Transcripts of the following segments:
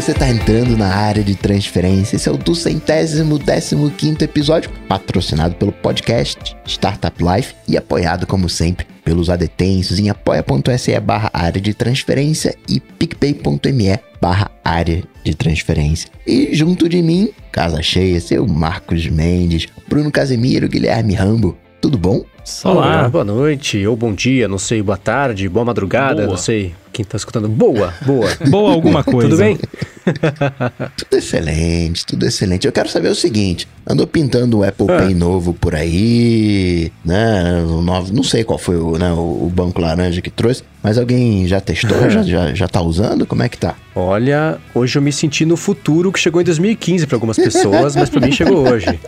você tá entrando na área de transferência. Esse é o do centésimo décimo quinto episódio, patrocinado pelo podcast Startup Life e apoiado, como sempre, pelos adetensos em apoia.se barra área de transferência e picpay.me barra área de transferência. E junto de mim, casa cheia, seu Marcos Mendes, Bruno Casemiro, Guilherme Rambo. Tudo bom? Olá, boa noite, ou bom dia, não sei, boa tarde, boa madrugada, boa. não sei quem tá escutando. Boa, boa. boa alguma coisa. Tudo bem? tudo excelente, tudo excelente. Eu quero saber o seguinte: andou pintando o Apple ah. Pay novo por aí, né? O novo, não sei qual foi o, né, o, banco laranja que trouxe, mas alguém já testou, já, já, já tá usando? Como é que tá? Olha, hoje eu me senti no futuro que chegou em 2015 para algumas pessoas, mas para mim chegou hoje.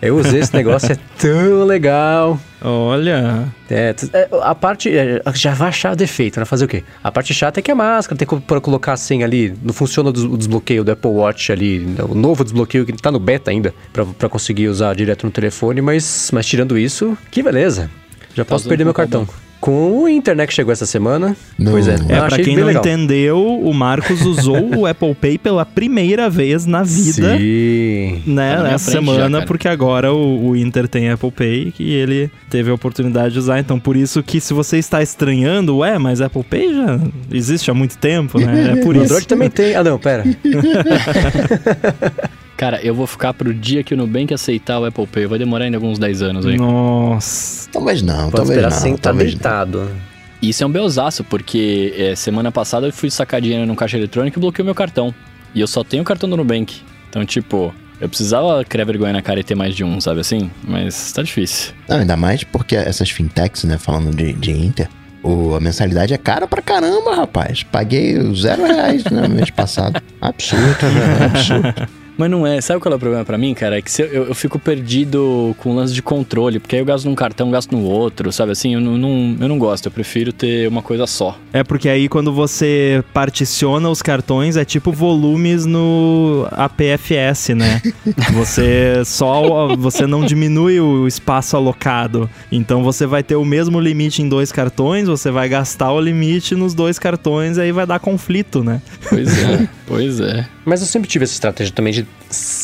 Eu usei esse negócio, é tão legal. Olha. É, é a parte. É, já vai achar defeito, né? Fazer o quê? A parte chata é que a máscara tem que para colocar assim ali. Não funciona o desbloqueio do Apple Watch ali. O novo desbloqueio que tá no beta ainda. para conseguir usar direto no telefone. Mas, mas tirando isso, que beleza. Já tá posso perder meu cartão. Bom com o Inter, né, que chegou essa semana. Não. Pois é. É, pra quem não legal. entendeu, o Marcos usou o Apple Pay pela primeira vez na vida. Sim. Né, tá nessa semana, já, porque agora o, o, Inter tem Apple Pay e ele teve a oportunidade de usar. Então, por isso que se você está estranhando, ué, mas Apple Pay já existe há muito tempo, né? É por isso. Android também tem. Ah, não, pera. Cara, eu vou ficar pro dia que o Nubank aceitar o Apple Pay. Vai demorar ainda alguns 10 anos aí. Nossa. Talvez não, Pode talvez não. Sem talvez deitado. Isso é um belzaço, porque é, semana passada eu fui sacar dinheiro no caixa eletrônico e bloqueei o meu cartão. E eu só tenho o cartão do Nubank. Então, tipo, eu precisava criar vergonha na cara e ter mais de um, sabe assim? Mas tá difícil. Não, ainda mais porque essas fintechs, né, falando de, de Inter, o, a mensalidade é cara pra caramba, rapaz. Paguei zero reais no mês passado. Absurdo, né? Absurdo. Mas não é. Sabe qual é o problema para mim, cara? É que eu, eu, eu, fico perdido com o lance de controle, porque aí eu gasto num cartão, gasto no outro, sabe assim? Eu não, não, eu não gosto, eu prefiro ter uma coisa só. É porque aí quando você particiona os cartões, é tipo volumes no APFS, né? você só. Você não diminui o espaço alocado. Então você vai ter o mesmo limite em dois cartões, você vai gastar o limite nos dois cartões, aí vai dar conflito, né? Pois é, pois é. Mas eu sempre tive essa estratégia também de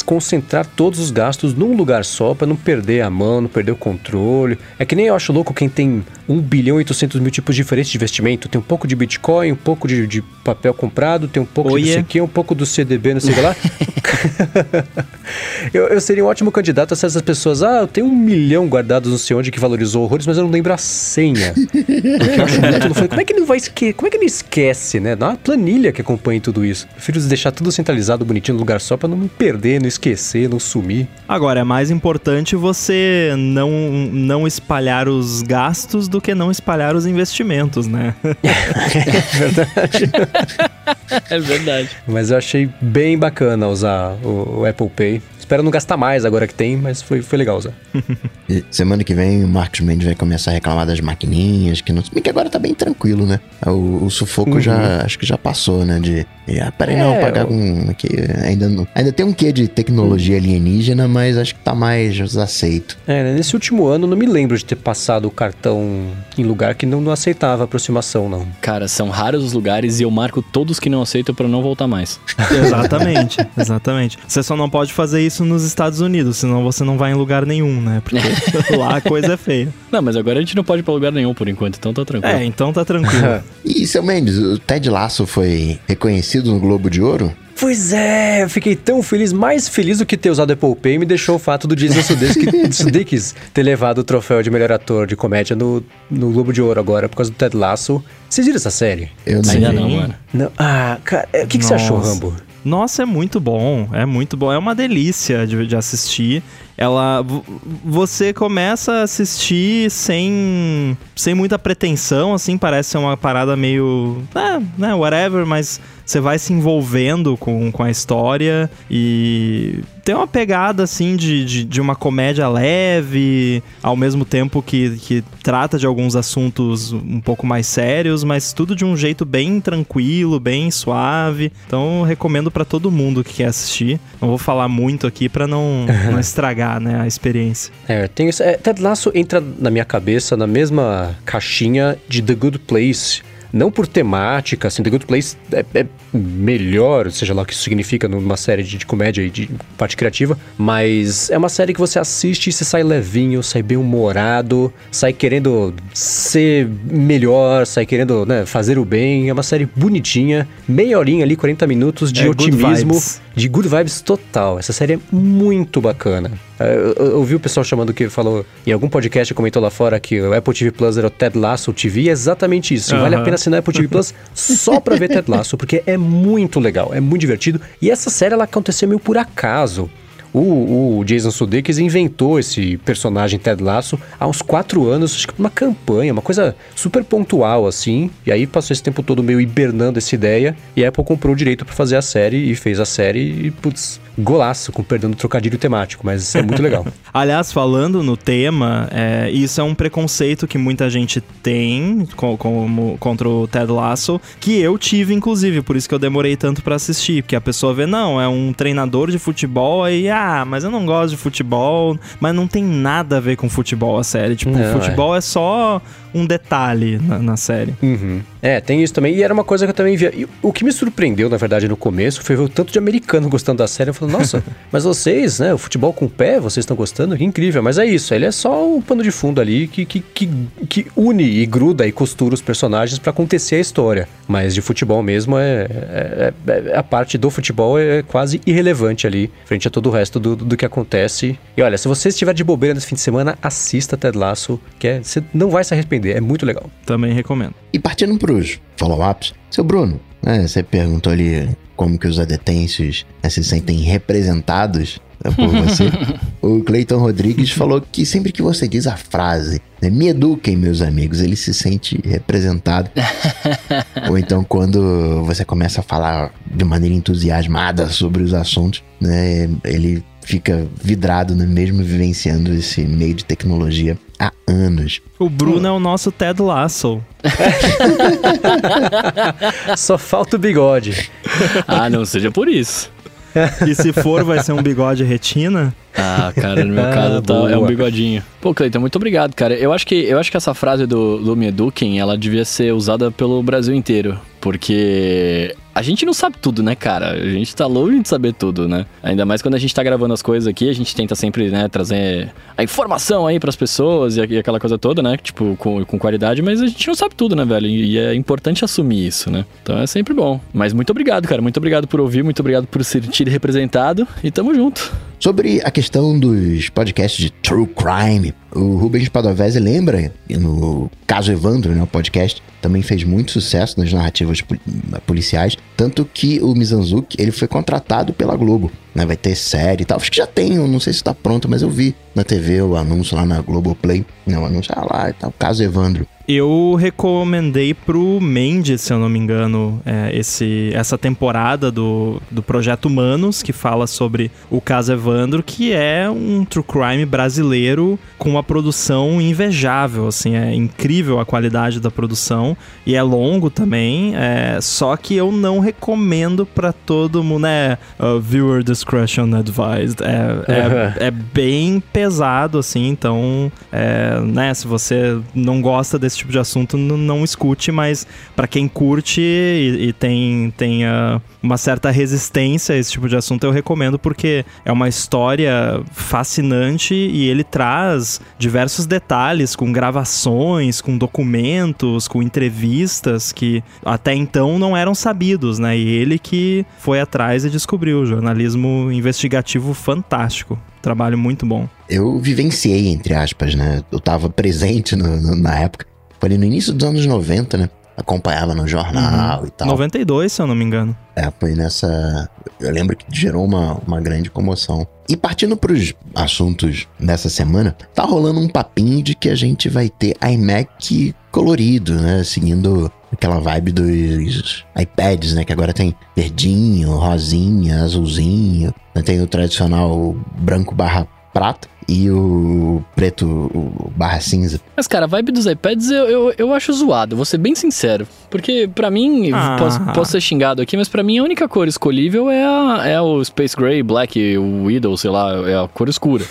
concentrar todos os gastos num lugar só para não perder a mão, não perder o controle. É que nem eu acho louco quem tem 1 bilhão e 800 mil tipos diferentes de investimento. Tem um pouco de Bitcoin, um pouco de, de papel comprado, tem um pouco Oiê. de não sei quê, um pouco do CDB, não sei o que lá. eu, eu, seria um ótimo candidato a ser essas pessoas. Ah, eu tenho um milhão guardados não sei onde que valorizou horrores, mas eu não lembro a senha. Porque eu acho muito. Falei, como é que ele vai esquecer? Como é que ele esquece, né? Dá uma planilha que acompanhe tudo isso. Prefiro deixar tudo centralizado, bonitinho no lugar só para não me perder, não esquecer, não sumir. Agora, é mais importante você não, não espalhar os gastos do que não espalhar os investimentos, né? é verdade. é verdade. Mas eu achei bem bacana usar o, o Apple Pay. Espero não gastar mais agora que tem, mas foi, foi legal usar. semana que vem o Marcos Mendes vai começar a reclamar das maquininhas, que não. Bem que agora tá bem tranquilo, né? O, o sufoco uhum. já acho que já passou, né? De. Ah, peraí, é, não, pagar um. Aqui, ainda, não, ainda tem um quê de tecnologia alienígena, mas acho que tá mais aceito. É, né, nesse último ano não me lembro de ter passado o cartão em lugar que não, não aceitava aproximação, não. Cara, são raros os lugares e eu marco todos que não aceitam para não voltar mais. exatamente, exatamente. Você só não pode fazer isso isso nos Estados Unidos, senão você não vai em lugar nenhum, né? Porque lá a coisa é feia. Não, mas agora a gente não pode ir pra lugar nenhum por enquanto, então tá tranquilo. É, então tá tranquilo. e, seu Mendes, o Ted Lasso foi reconhecido no Globo de Ouro? Pois é, eu fiquei tão feliz, mais feliz do que ter usado Apple Pay me deixou o fato do Jason Sudeikis ter levado o troféu de melhor ator de comédia no, no Globo de Ouro agora, por causa do Ted Lasso. Vocês viram essa série? Eu não. Ainda não, mano. Não. Ah, cara, o que, que você achou, Rambo? Nossa, é muito bom, é muito bom, é uma delícia de, de assistir. Ela, você começa a assistir sem, sem muita pretensão, assim, parece ser uma parada meio, é, né, whatever, mas você vai se envolvendo com, com a história e tem uma pegada assim de, de, de, uma comédia leve, ao mesmo tempo que, que trata de alguns assuntos um pouco mais sérios, mas tudo de um jeito bem tranquilo, bem suave. Então recomendo para todo mundo que quer assistir. Não vou falar muito aqui para não, não estragar né, a experiência. É, tem isso. É, Ted Lasso entra na minha cabeça na mesma caixinha de The Good Place não por temática, assim, The Good Place é, é melhor, seja lá o que isso significa numa série de, de comédia e de parte criativa, mas é uma série que você assiste e você sai levinho, sai bem humorado, sai querendo ser melhor, sai querendo né, fazer o bem. É uma série bonitinha, meia horinha ali, 40 minutos de É, otimismo. De good vibes total. Essa série é muito bacana. É, Eu, ouvi o pessoal chamando que falou em algum podcast comentou lá fora que o Apple TV Plus era o Ted Lasso TV, e é exatamente isso. Vale a pena assinar o Apple TV Plus só pra ver Ted Lasso, porque é muito legal, é muito divertido. E essa série ela aconteceu meio por acaso. O, o Jason Sudeikis inventou esse personagem Ted Lasso há uns quatro anos, acho que numa campanha, uma coisa super pontual assim. E aí passou esse tempo todo meio hibernando essa ideia. E a Apple comprou o direito pra fazer a série e fez a série. E putz, golaço, com do trocadilho temático, mas é muito legal. Aliás, falando no tema, é, isso é um preconceito que muita gente tem co- como, contra o Ted Lasso, que eu tive, inclusive, por isso que eu demorei tanto pra assistir. Porque a pessoa vê, não, é um treinador de futebol, aí, ah, mas eu não gosto de futebol, mas não tem nada a ver com futebol a série. Tipo, Não, futebol é. só um detalhe na, na série. Uhum. É, tem isso também. E era uma coisa que eu também via. E o que me surpreendeu, na verdade, no começo, foi ver o tanto de americano gostando da série. Eu falei, nossa, mas vocês, né, o futebol com o pé, vocês estão gostando? Que incrível. Mas é isso, ele é só o pano de fundo ali que, que, que, que une e gruda e costura os personagens pra acontecer a história. Mas de futebol mesmo, é, é- é- a parte do futebol é quase irrelevante ali, frente a todo o resto do, do que acontece. E olha, se você estiver de bobeira nesse fim de semana, assista Ted Lasso, que é, você não vai se arrepender, é muito legal. Também recomendo. E partindo pros follow-ups, seu Bruno, né, você perguntou ali como que os adetêncios né, se sentem representados né, por você. o Cleiton Rodrigues falou que sempre que você diz a frase, né, me eduquem, meus amigos, ele se sente representado. Ou então quando você começa a falar de maneira entusiasmada sobre os assuntos, né, ele fica vidrado, né, mesmo vivenciando esse meio de tecnologia há anos. O Bruno é o nosso Ted Lasso. Só falta o bigode. Ah, não seja por isso. E se for, vai ser um bigode retina. Ah, cara, no meu Ah, caso tá, é um bigodinho. Pô, Cleiton, muito obrigado, cara. Eu acho que, eu acho que essa frase do, do Me Eduquem, ela devia ser usada pelo Brasil inteiro. Porque a gente não sabe tudo, né, cara? A gente tá longe de saber tudo, né? Ainda mais quando a gente tá gravando as coisas aqui, a gente tenta sempre, né, trazer a informação aí pras pessoas e, aquela coisa toda, né? Tipo, com, com qualidade, mas a gente não sabe tudo, né, velho? E, e é importante assumir isso, né? Então é sempre bom. Mas muito obrigado, cara. Muito obrigado por ouvir, muito obrigado por se sentir representado e tamo junto. Sobre a questão dos podcasts de True Crime, o Rubens Padovese lembra, no caso Evandro, né, o podcast, também fez muito sucesso nas narrativas pol- policiais, tanto que o Mizanzuki, ele foi contratado pela Globo, né, vai ter série e tal, acho que já tem, não sei se tá pronto, mas eu vi na TV o anúncio lá na Globoplay, não, o anúncio ah, lá e tal, caso Evandro. Eu recomendei pro Mendes, se eu não me engano, é, esse, essa temporada do, do Projeto Humanos, que fala sobre o caso Evandro, que é um true crime brasileiro com uma produção invejável, assim, é incrível a qualidade da produção e é longo também, é, só que eu não recomendo pra todo mundo, né, uh, viewer discretion advised, é, é, é bem pesado, assim, então, é, né, se você não gosta desse tipo de assunto, não escute, mas pra quem curte e, e tem, tem ah, uma certa resistência a esse tipo de assunto, eu recomendo porque é uma história fascinante e ele traz diversos detalhes com gravações, com documentos, com entrevistas que até então não eram sabidos, né? E ele que foi atrás e descobriu, jornalismo investigativo fantástico. Trabalho muito bom. Eu vivenciei, entre aspas, né, eu tava presente no- no- na época, foi ali no início dos anos 90, né, acompanhava no jornal e tal. 92, se eu não me engano. É, foi nessa. Eu lembro que gerou uma, uma grande comoção. E partindo pros assuntos dessa semana, tá rolando um papinho de que a gente vai ter iMac colorido, né? Seguindo aquela vibe dos iPads, né? Que agora tem verdinho, rosinha, azulzinho. né, Tem o tradicional branco barra prata. E o preto o barra cinza. Mas, cara, a vibe dos iPads eu, eu, eu acho zoado, vou ser bem sincero. Porque, pra mim, Ah. posso, posso ser xingado aqui, mas pra mim a única cor escolhível é, a, é o Space Gray, Black, o Widow, sei lá, é a cor escura.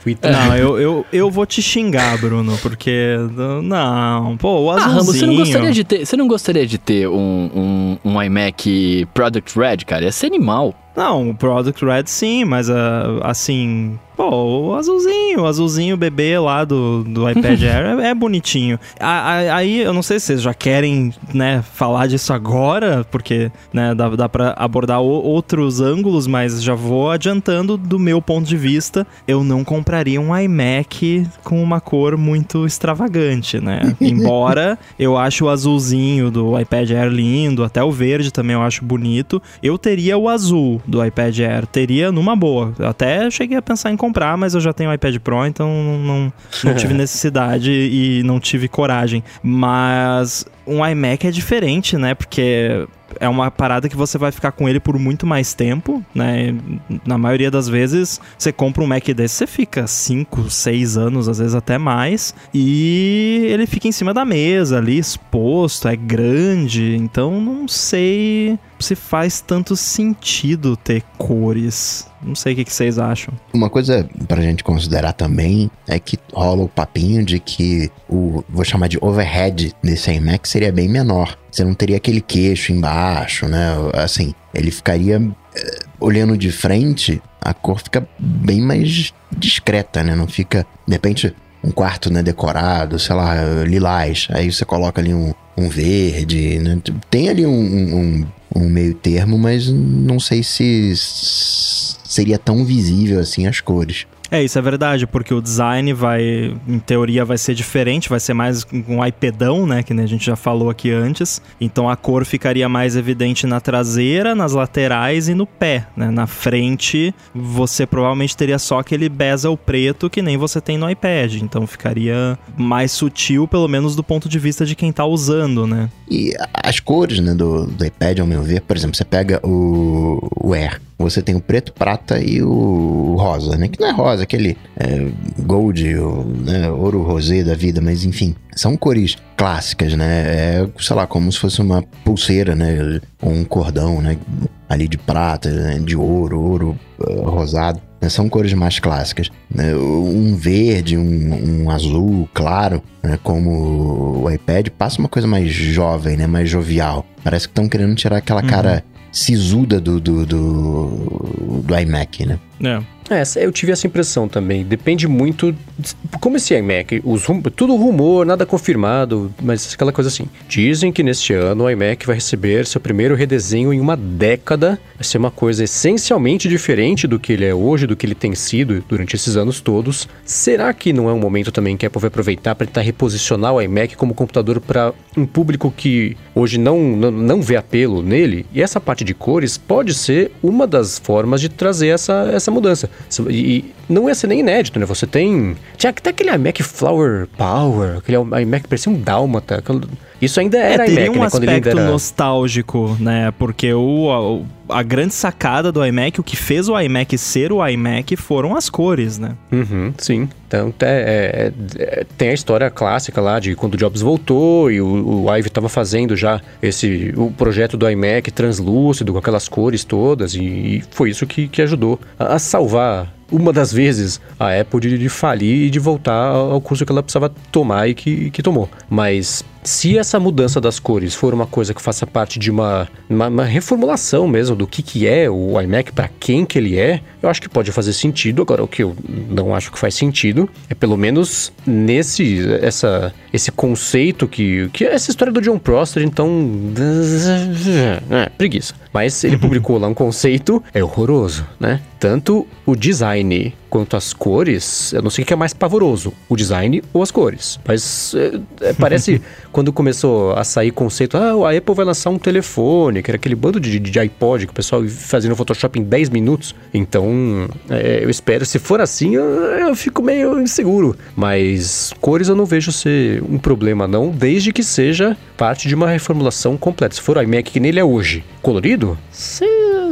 Fui Não, eu, eu, eu vou te xingar, Bruno, porque. Não, pô, o Ah, azulzinho. Ramos, você não gostaria de ter, você não gostaria de ter um, um, um iMac Product Red, cara? Ia ser animal. Não, o Product Red sim, mas ah, assim. Pô, o azulzinho, o azulzinho bebê lá do, do iPad Air é, é bonitinho. A- a- Aí eu não sei se vocês já querem, né, falar disso agora, porque, né, dá, dá pra abordar o- outros ângulos, mas já vou adiantando do meu ponto de vista. Eu não compraria um iMac com uma cor muito extravagante, né? Embora eu acho o azulzinho do iPad Air lindo, até o verde também eu acho bonito. Eu teria o azul do iPad Air, teria numa boa. Eu até cheguei a pensar em comprar, mas eu já tenho o iPad Pro, então não, não, não tive necessidade e não tive coragem. Mas um iMac é diferente, né? Porque é uma parada que você vai ficar com ele por muito mais tempo, né? Na maioria das vezes, você compra um Mac desse, você fica 5, 6 anos, às vezes até mais, e ele fica em cima da mesa ali, exposto, é grande, então não sei se faz tanto sentido ter cores. Não sei o que, vocês acham. Uma coisa pra gente considerar também é que rola o papinho de que o, vou chamar de overhead desse iMac seria bem menor. Você não teria aquele queixo embaixo, né? Assim, ele ficaria eh, olhando de frente, a cor fica bem mais discreta, né? Não fica, de repente, um quarto né, decorado, sei lá, lilás. Aí você coloca ali um, um verde, né? Tem ali um, um, um meio termo, mas não sei se seria tão visível assim as cores. É, isso é verdade, porque o design vai, em teoria, vai ser diferente, vai ser mais um iPadão, né, que a gente já falou aqui antes. Então a cor ficaria mais evidente na traseira, nas laterais e no pé, né? Na frente, você provavelmente teria só aquele bezel preto que nem você tem no iPad, então ficaria mais sutil, pelo menos do ponto de vista de quem tá usando, né? E as cores né, do, do iPad, ao meu ver, por exemplo, você pega o, o Air, você tem o preto, prata e o rosa, né? Que não é rosa, aquele é, gold, o, né, ouro rosé da vida, mas enfim, são cores clássicas, né? É, sei lá, como se fosse uma pulseira, né? Ou um cordão, né? Ali de prata, né, de ouro, ouro eh, rosado. né? São cores mais clássicas. né? Um verde, um, um azul claro, né? como o iPad, passa uma coisa mais jovem, né? mais jovial. Parece que estão querendo tirar aquela cara sisuda do, do, do, do iMac, né? É. É, eu tive essa impressão também. Depende muito. de- Como esse iMac, os tudo rumor, nada confirmado, mas aquela coisa assim. Dizem que neste ano o iMac vai receber seu primeiro redesenho em uma década. Vai ser uma coisa essencialmente diferente do que ele é hoje, do que ele tem sido durante esses anos todos. Será que não é um momento também que a Apple vai aproveitar para tentar reposicionar o iMac como computador para um público que hoje não, não, não vê apelo nele? E essa parte de cores pode ser uma das formas de trazer essa, essa mudança. E, e não ia ser nem inédito, né? Você tem. Tinha até aquele iMac Flower Power, aquele iMac que parecia um dálmata. Isso ainda era é, teria iMac, um né? Aspecto era. nostálgico, né? Porque o, a, a grande sacada do iMac, o que fez o iMac ser o iMac foram as cores, né? Uhum, sim. Então é, é- é- tem a história clássica lá de quando o Jobs voltou e o, o Ive estava fazendo já esse o projeto do iMac translúcido com aquelas cores todas e, e foi isso que, que ajudou a, a salvar uma das vezes a Apple de, de falir e de voltar ao curso que ela precisava tomar e que, que tomou. Mas se essa mudança das cores for uma coisa que faça parte de uma, uma, uma reformulação mesmo do que, que é o iMac, para quem que ele é, eu acho que pode fazer sentido. Agora, o que eu não acho que faz sentido é pelo menos nesse essa, esse conceito que, que é essa história do John Prosser, então. É, preguiça. Mas ele publicou lá um conceito, é horroroso, né? Tanto o design quanto as cores, eu não sei o que é mais pavoroso, o design ou as cores. Mas é, é, parece quando começou a sair conceito, ah, a Apple vai lançar um telefone, que era aquele bando de, de iPod que o pessoal fazia no Photoshop em 10 minutos. Então, é, eu espero, se for assim, eu, eu fico meio inseguro. Mas cores eu não vejo ser um problema, não, desde que seja parte de uma reformulação completa. Se for o iMac que nele é hoje, colorido, se,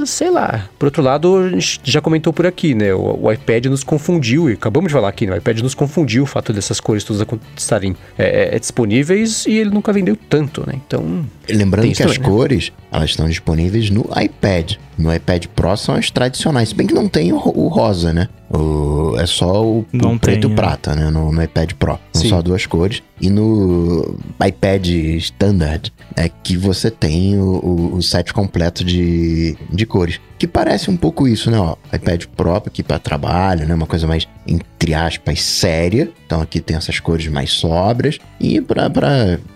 sei lá. Por outro lado, a gente já comentou por aqui, né? O, o iPad nos confundiu, e acabamos de falar aqui, né? O iPad nos confundiu o fato dessas cores todas estarem é, é, disponíveis e ele nunca vendeu tanto, né? Então. Lembrando que as né? cores, elas estão disponíveis no iPad. No iPad Pro são as tradicionais, se bem que não tem o, o rosa, né? O, é só o, Não o preto tem, e é. prata, né? No, no iPad Pro. São Sim. só duas cores. E no iPad Standard é que você tem o, o, o set completo de, de cores. Que parece um pouco isso, né? Ó, iPad Pro aqui para trabalho, né? Uma coisa mais, entre aspas, séria. Então aqui tem essas cores mais sóbrias. E pra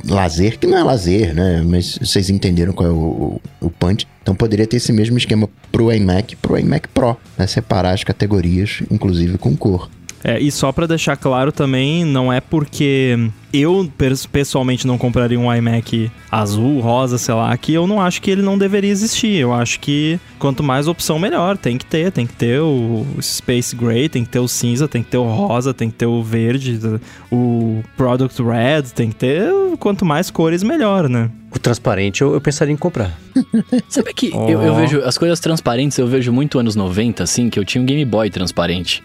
lazer, que não é lazer, né? Mas vocês entenderam qual é o, o, o punch. Então poderia ter esse mesmo esquema pro iMac pro iMac Pro, né? Separar as categorias, inclusive com cor. É, e só pra deixar claro também, não é porque eu pessoalmente não compraria um iMac azul, rosa, sei lá, que eu não acho que ele não deveria existir. Eu acho que quanto mais opção, melhor. Tem que ter, tem que ter o Space Gray, tem que ter o cinza, tem que ter o rosa, tem que ter o verde, o Product Red, tem que ter quanto mais cores, melhor, né? O transparente eu, eu pensaria em comprar. Sabe que Ó. eu, eu vejo as coisas transparentes, eu vejo muito anos 90, assim, que eu tinha um Game Boy transparente.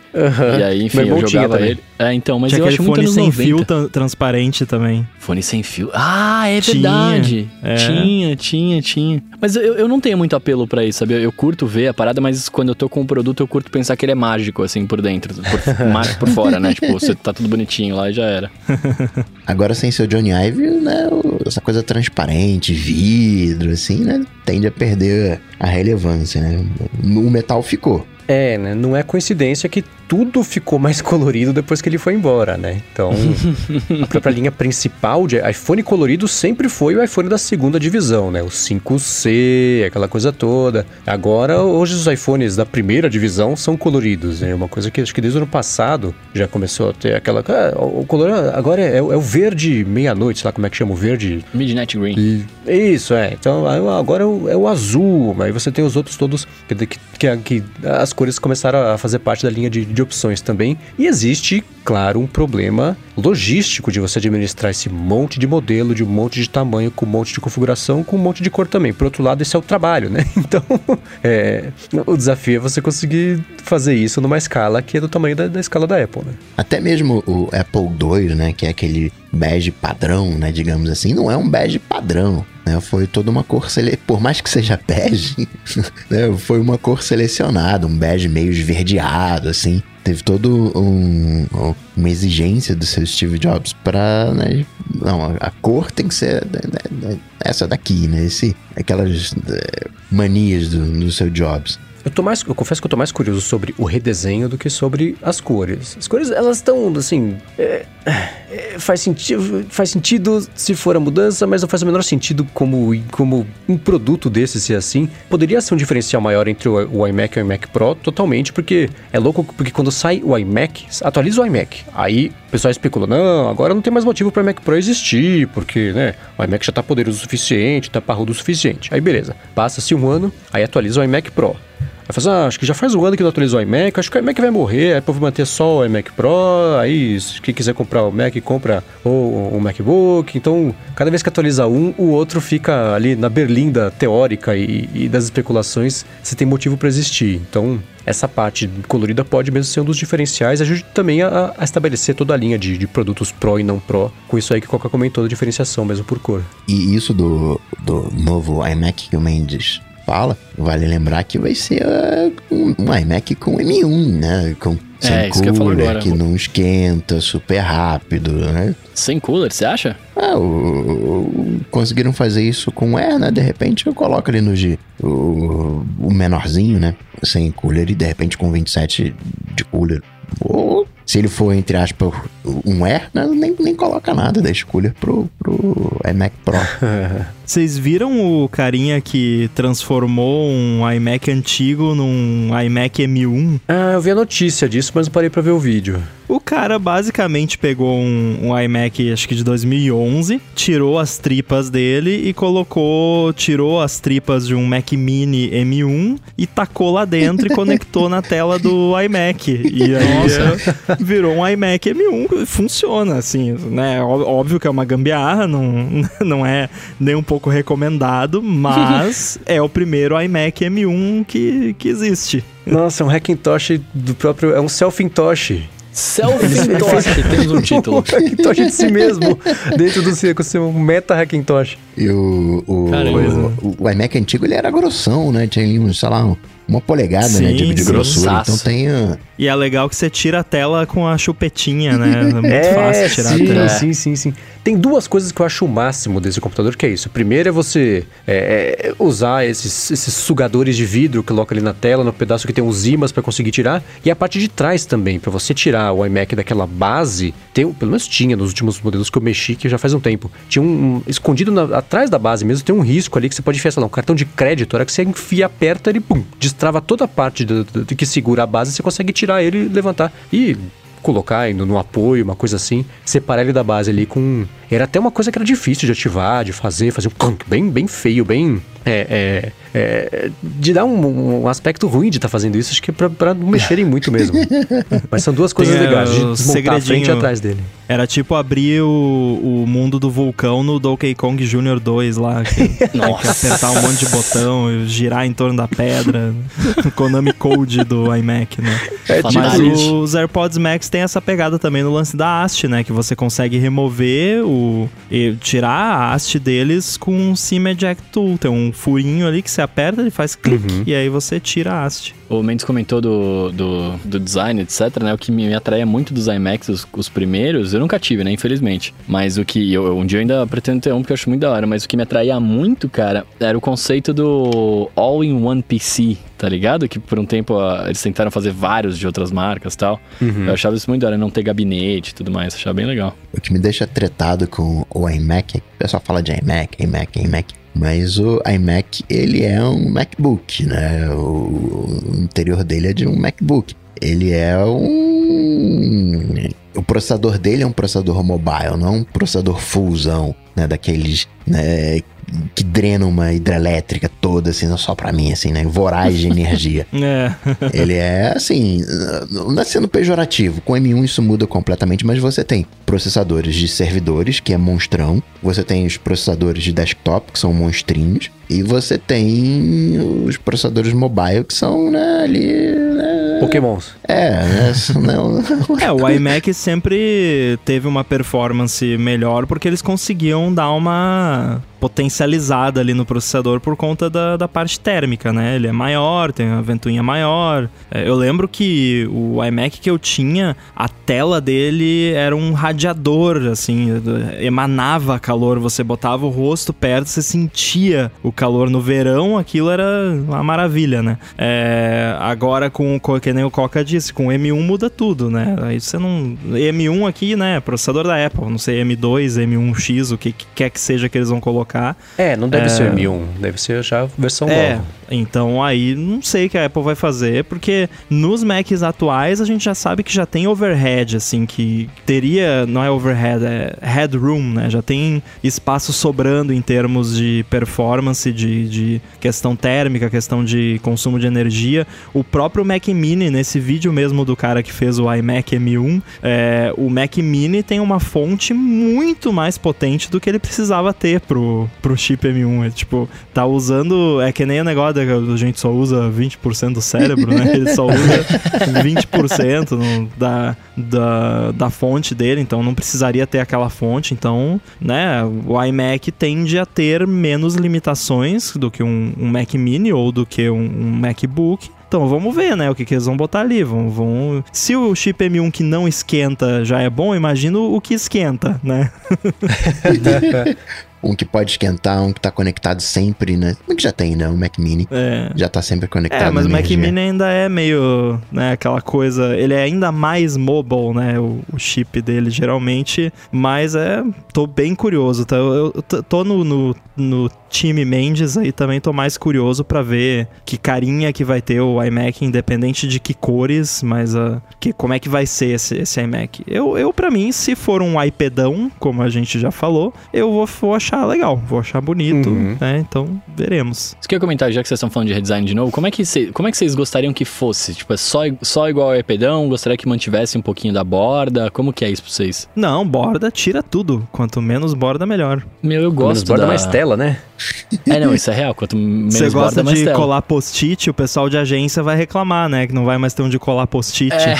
E aí, enfim, eu jogava ele. É, então, mas Tinha eu acho muito anos sem 90. fio tan- transparente também. Fone sem fio. Ah, é Tinha, verdade. é. Tinha, tinha, tinha. Mas eu, eu não tenho muito apelo pra isso, sabe? Eu, eu curto ver a parada, mas quando eu tô com o produto, eu curto pensar que ele é mágico, assim, por dentro. Por, mágico por fora, né? Tipo, você tá tudo bonitinho lá e já era. Agora, sem ser o Johnny Ive, né? Essa coisa transparente, vidro, assim, né? Tende a perder a relevância, né? O metal ficou. É, né? Não é coincidência que tudo ficou mais colorido depois que ele foi embora, né? Então, a própria linha principal de iPhone colorido sempre foi o iPhone da segunda divisão, né? O 5C, aquela coisa toda. Agora, hoje os iPhones da primeira divisão são coloridos, né? Uma coisa que acho que desde o ano passado já começou a ter aquela... Ah, o color agora é, é o verde meia-noite, sei lá como é que chama o verde Midnight Green. isso, é. Então agora é o, é o azul, aí você tem os outros todos que, que, que, que as cores começaram a fazer parte da linha de, de opções também. E existe, claro, um problema logístico de você administrar esse monte de modelo, de um monte de tamanho, com um monte de configuração, com um monte de cor também. Por outro lado, esse é o trabalho, né? Então, é, o desafio é você conseguir fazer isso numa escala que é do tamanho da, da escala da Apple, né? Até mesmo o Apple II, né? Que é aquele bege padrão, né? Digamos assim, não é um bege padrão. Né, foi toda uma cor por mais que seja bege, né, foi uma cor selecionada, um bege meio esverdeado, assim. Teve todo um, uma exigência do seu Steve Jobs para, né, não, a, cor tem que ser né, né, essa daqui, né, esse, aquelas eh, manias do, do seu Jobs. Eu, tô mais, eu confesso que eu tô mais curioso sobre o redesenho do que sobre as cores. As cores, elas estão, assim. é, é, faz, senti faz sentido se for a mudança, mas não faz o menor sentido como, como um produto desse ser assim. Poderia ser um diferencial maior entre o, o iMac e o iMac Pro, totalmente, porque é louco, porque quando sai o iMac, atualiza o iMac. Aí o pessoal especula: não, agora não tem mais motivo para iMac Pro existir, porque, né, o iMac já tá poderoso o suficiente, tá parrudo o suficiente. Aí beleza, passa-se um ano, aí atualiza o iMac Pro. Aí faz, ah, acho que já faz um ano que não atualizou o iMac, acho que o iMac vai morrer, aí vai manter só o iMac Pro, aí quem quiser comprar o Mac, compra o, o MacBook. Então, cada vez que atualiza um, o outro fica ali na berlinda teórica e, e das especulações, se tem motivo para existir. Então, essa parte colorida pode mesmo ser um dos diferenciais, ajude também a, a estabelecer toda a linha de, de produtos Pro e não Pro, com isso aí que Coca comentou da diferenciação mesmo por cor. E isso do, do novo iMac que o Mendes fala, vale lembrar que vai ser uh, um, iMac com M1, né? Com sem É, isso que cooler, agora. que não esquenta, super rápido, né? Sem cooler, você acha? Ah, o- o- conseguiram fazer isso com Air, né? De repente eu coloco ali no G o, o menorzinho, né? Sem cooler e de repente com 27 de cooler. Ou se ele for, entre aspas, um Air, né? nem, nem coloca nada desse cooler pro, pro iMac Pro. Vocês viram o carinha que transformou um iMac antigo num iMac M1? Ah, eu vi a notícia disso, mas não parei pra ver o vídeo. O cara basicamente pegou um, um iMac, acho que de 2011, tirou as tripas dele e colocou, tirou as tripas de um Mac Mini M1 e tacou lá dentro e conectou na tela do iMac. E aí dia virou um iMac M1, funciona, assim, né? Óbvio que é uma gambiarra, não, não é nem um pouco recomendado, mas é o primeiro iMac M1 que, que existe. Nossa, é um Hackintosh do próprio. É um Selfintosh. Selfintosh, temos um título. Um Hackintosh de si mesmo, dentro do seu, seu meta Hackintosh. E o, o, o, o, iMac antigo ele era grossão, né? Tinha ali, sei lá, uma polegada, sim, né? De, de grossura. Então tem. E é legal que você tira a tela com a chupetinha, né? É muito é, fácil tirar sim, a tela. Sim, sim, sim. Tem duas coisas que eu acho o máximo desse computador, que é isso. Primeiro é você é, é usar esses, esses sugadores de vidro que coloca ali na tela, no pedaço que tem os ímãs para conseguir tirar. E a parte de trás também, para você tirar o iMac daquela base, tem, pelo menos tinha nos últimos modelos que eu mexi, que já faz um tempo. Tinha um, um escondido na, atrás da base mesmo, tem um risco ali que você pode enfiar, sei lá, um cartão de crédito. A hora que você enfia, aperta, ele pum, destrava toda a parte do, do, do que segura a base, você consegue tirar ele levantar. E colocar indo no apoio, uma coisa assim, separar ele da base ali com. Era até uma coisa que era difícil de ativar, de fazer, fazer um bem, bem feio, bem. É, é, é, de dar um, um, aspecto ruim de estar tá fazendo isso, acho que é pra, pra não mexerem muito mesmo. Mas são duas coisas Tem, legais, de desmontar a frente e atrás dele. Era tipo abrir o, o mundo do vulcão no Donkey Kong Jr. 2 lá. Que. Que apertar um monte de botão, girar em torno da pedra. Konami Code do iMac, né? É, Mas tipo os AirPods Max tem essa pegada também no lance da haste, né? Que você consegue remover o... e tirar a haste deles com um SIM Eject Tool. Tem um furinho ali que você aperta, ele faz clique uhum. e aí você tira a haste. O Mendes comentou do, do, do, design, etc, né? O que me, me atraía muito dos iMacs, os, os, primeiros, eu nunca tive, né? Infelizmente. Mas o que... Eu, um dia eu ainda pretendo ter um, porque eu acho muito da hora. Mas o que me atraía muito, cara, era o conceito do All-in-One PC, tá ligado? Que por um tempo uh, eles tentaram fazer vários de outras marcas e tal. Uhum. Eu achava isso muito da hora, não ter gabinete e tudo mais. Eu achava bem legal. O que me deixa tretado com o iMac, o pessoal fala de iMac, iMac, iMac mas o iMac, ele é um MacBook, né? O, o interior dele é de um MacBook. Ele é um... O processador dele é um processador mobile, não um processador fullzão, né? Daqueles né, que drena uma hidrelétrica toda, assim, não só pra mim, assim, né? Voraz de energia. é. Ele é, assim, não é sendo pejorativo. Com M1 isso muda completamente, mas você tem processadores de servidores, que é monstrão. Você tem os processadores de desktop, que são monstrinhos. E você tem os processadores mobile, que são, né, ali... Né? Pokémons. É, né? não... é, o iMac sempre teve uma performance melhor, porque eles conseguiam dar uma potencializada ali no processador por conta da, da parte térmica, né? Ele é maior, tem uma ventoinha maior. É, eu lembro que o iMac que eu tinha, a tela dele era um radiador, assim, emanava calor. Você botava o rosto perto, você sentia o calor no verão, aquilo era uma maravilha, né? É, agora, com que nem o Coca disse, com M1 muda tudo, né? Aí você não. M1 aqui, né? Processador da Apple, não sei, M2, M1X, o que quer que seja que eles vão colocar. É, não deve é... ser M1, deve ser já versão é, nova. Então aí não sei o que a Apple vai fazer, porque nos Macs atuais a gente já sabe que já tem overhead, assim, que teria, não é overhead, é headroom, né? Já tem espaço sobrando em termos de performance, de, de questão térmica, questão de consumo de energia. O próprio Mac Mini, nesse vídeo mesmo do cara que fez o iMac M1, é, o Mac Mini tem uma fonte muito mais potente do que ele precisava ter pro, pro chip M1. É, tipo, tá usando, é que nem o negócio a gente só usa 20% do cérebro, né? Ele só usa 20% no, da, da, da fonte dele, então não precisaria ter aquela fonte. Então, né, o iMac tende a ter menos limitações do que um, um Mac Mini ou do que um, um MacBook. Então vamos ver, né? O que, que eles vão botar ali. Vão, vão... Se o chip M1 que não esquenta já é bom, imagino o que esquenta, né? um que pode esquentar, um que tá conectado sempre, né? Como é que já tem, né? O Mac Mini. É. Já tá sempre conectado. É, mas o Mac Mini ainda é meio, né, aquela coisa. Ele é ainda mais mobile, né? O, o chip dele, geralmente. Mas é. Tô bem curioso, tá? Eu, eu tô no, no, no time Mendes aí também tô mais curioso para ver que carinha que vai ter o iMac, independente de que cores, mas uh, que, como é que vai ser esse, esse iMac. Eu, eu para mim, se for um iPadão, como a gente já falou, eu vou, vou achar legal, vou achar bonito, Uhum. né? Então, veremos. Isso que eu ia comentar, já que vocês estão falando de redesign de novo, como é que, cê, como é que vocês gostariam que fosse? Tipo, é só, só igual ao iPadão? Gostaria que mantivesse um pouquinho da borda? Como que é isso pra vocês? Não, borda tira tudo. Quanto menos borda, melhor. Meu, eu Menos gosto borda da... mais tela, né? É, não, isso é real. Quanto menos Você borda, gosta mais de colar post-it, o pessoal de agência vai reclamar, né? Que não vai mais ter onde colar post-it. É.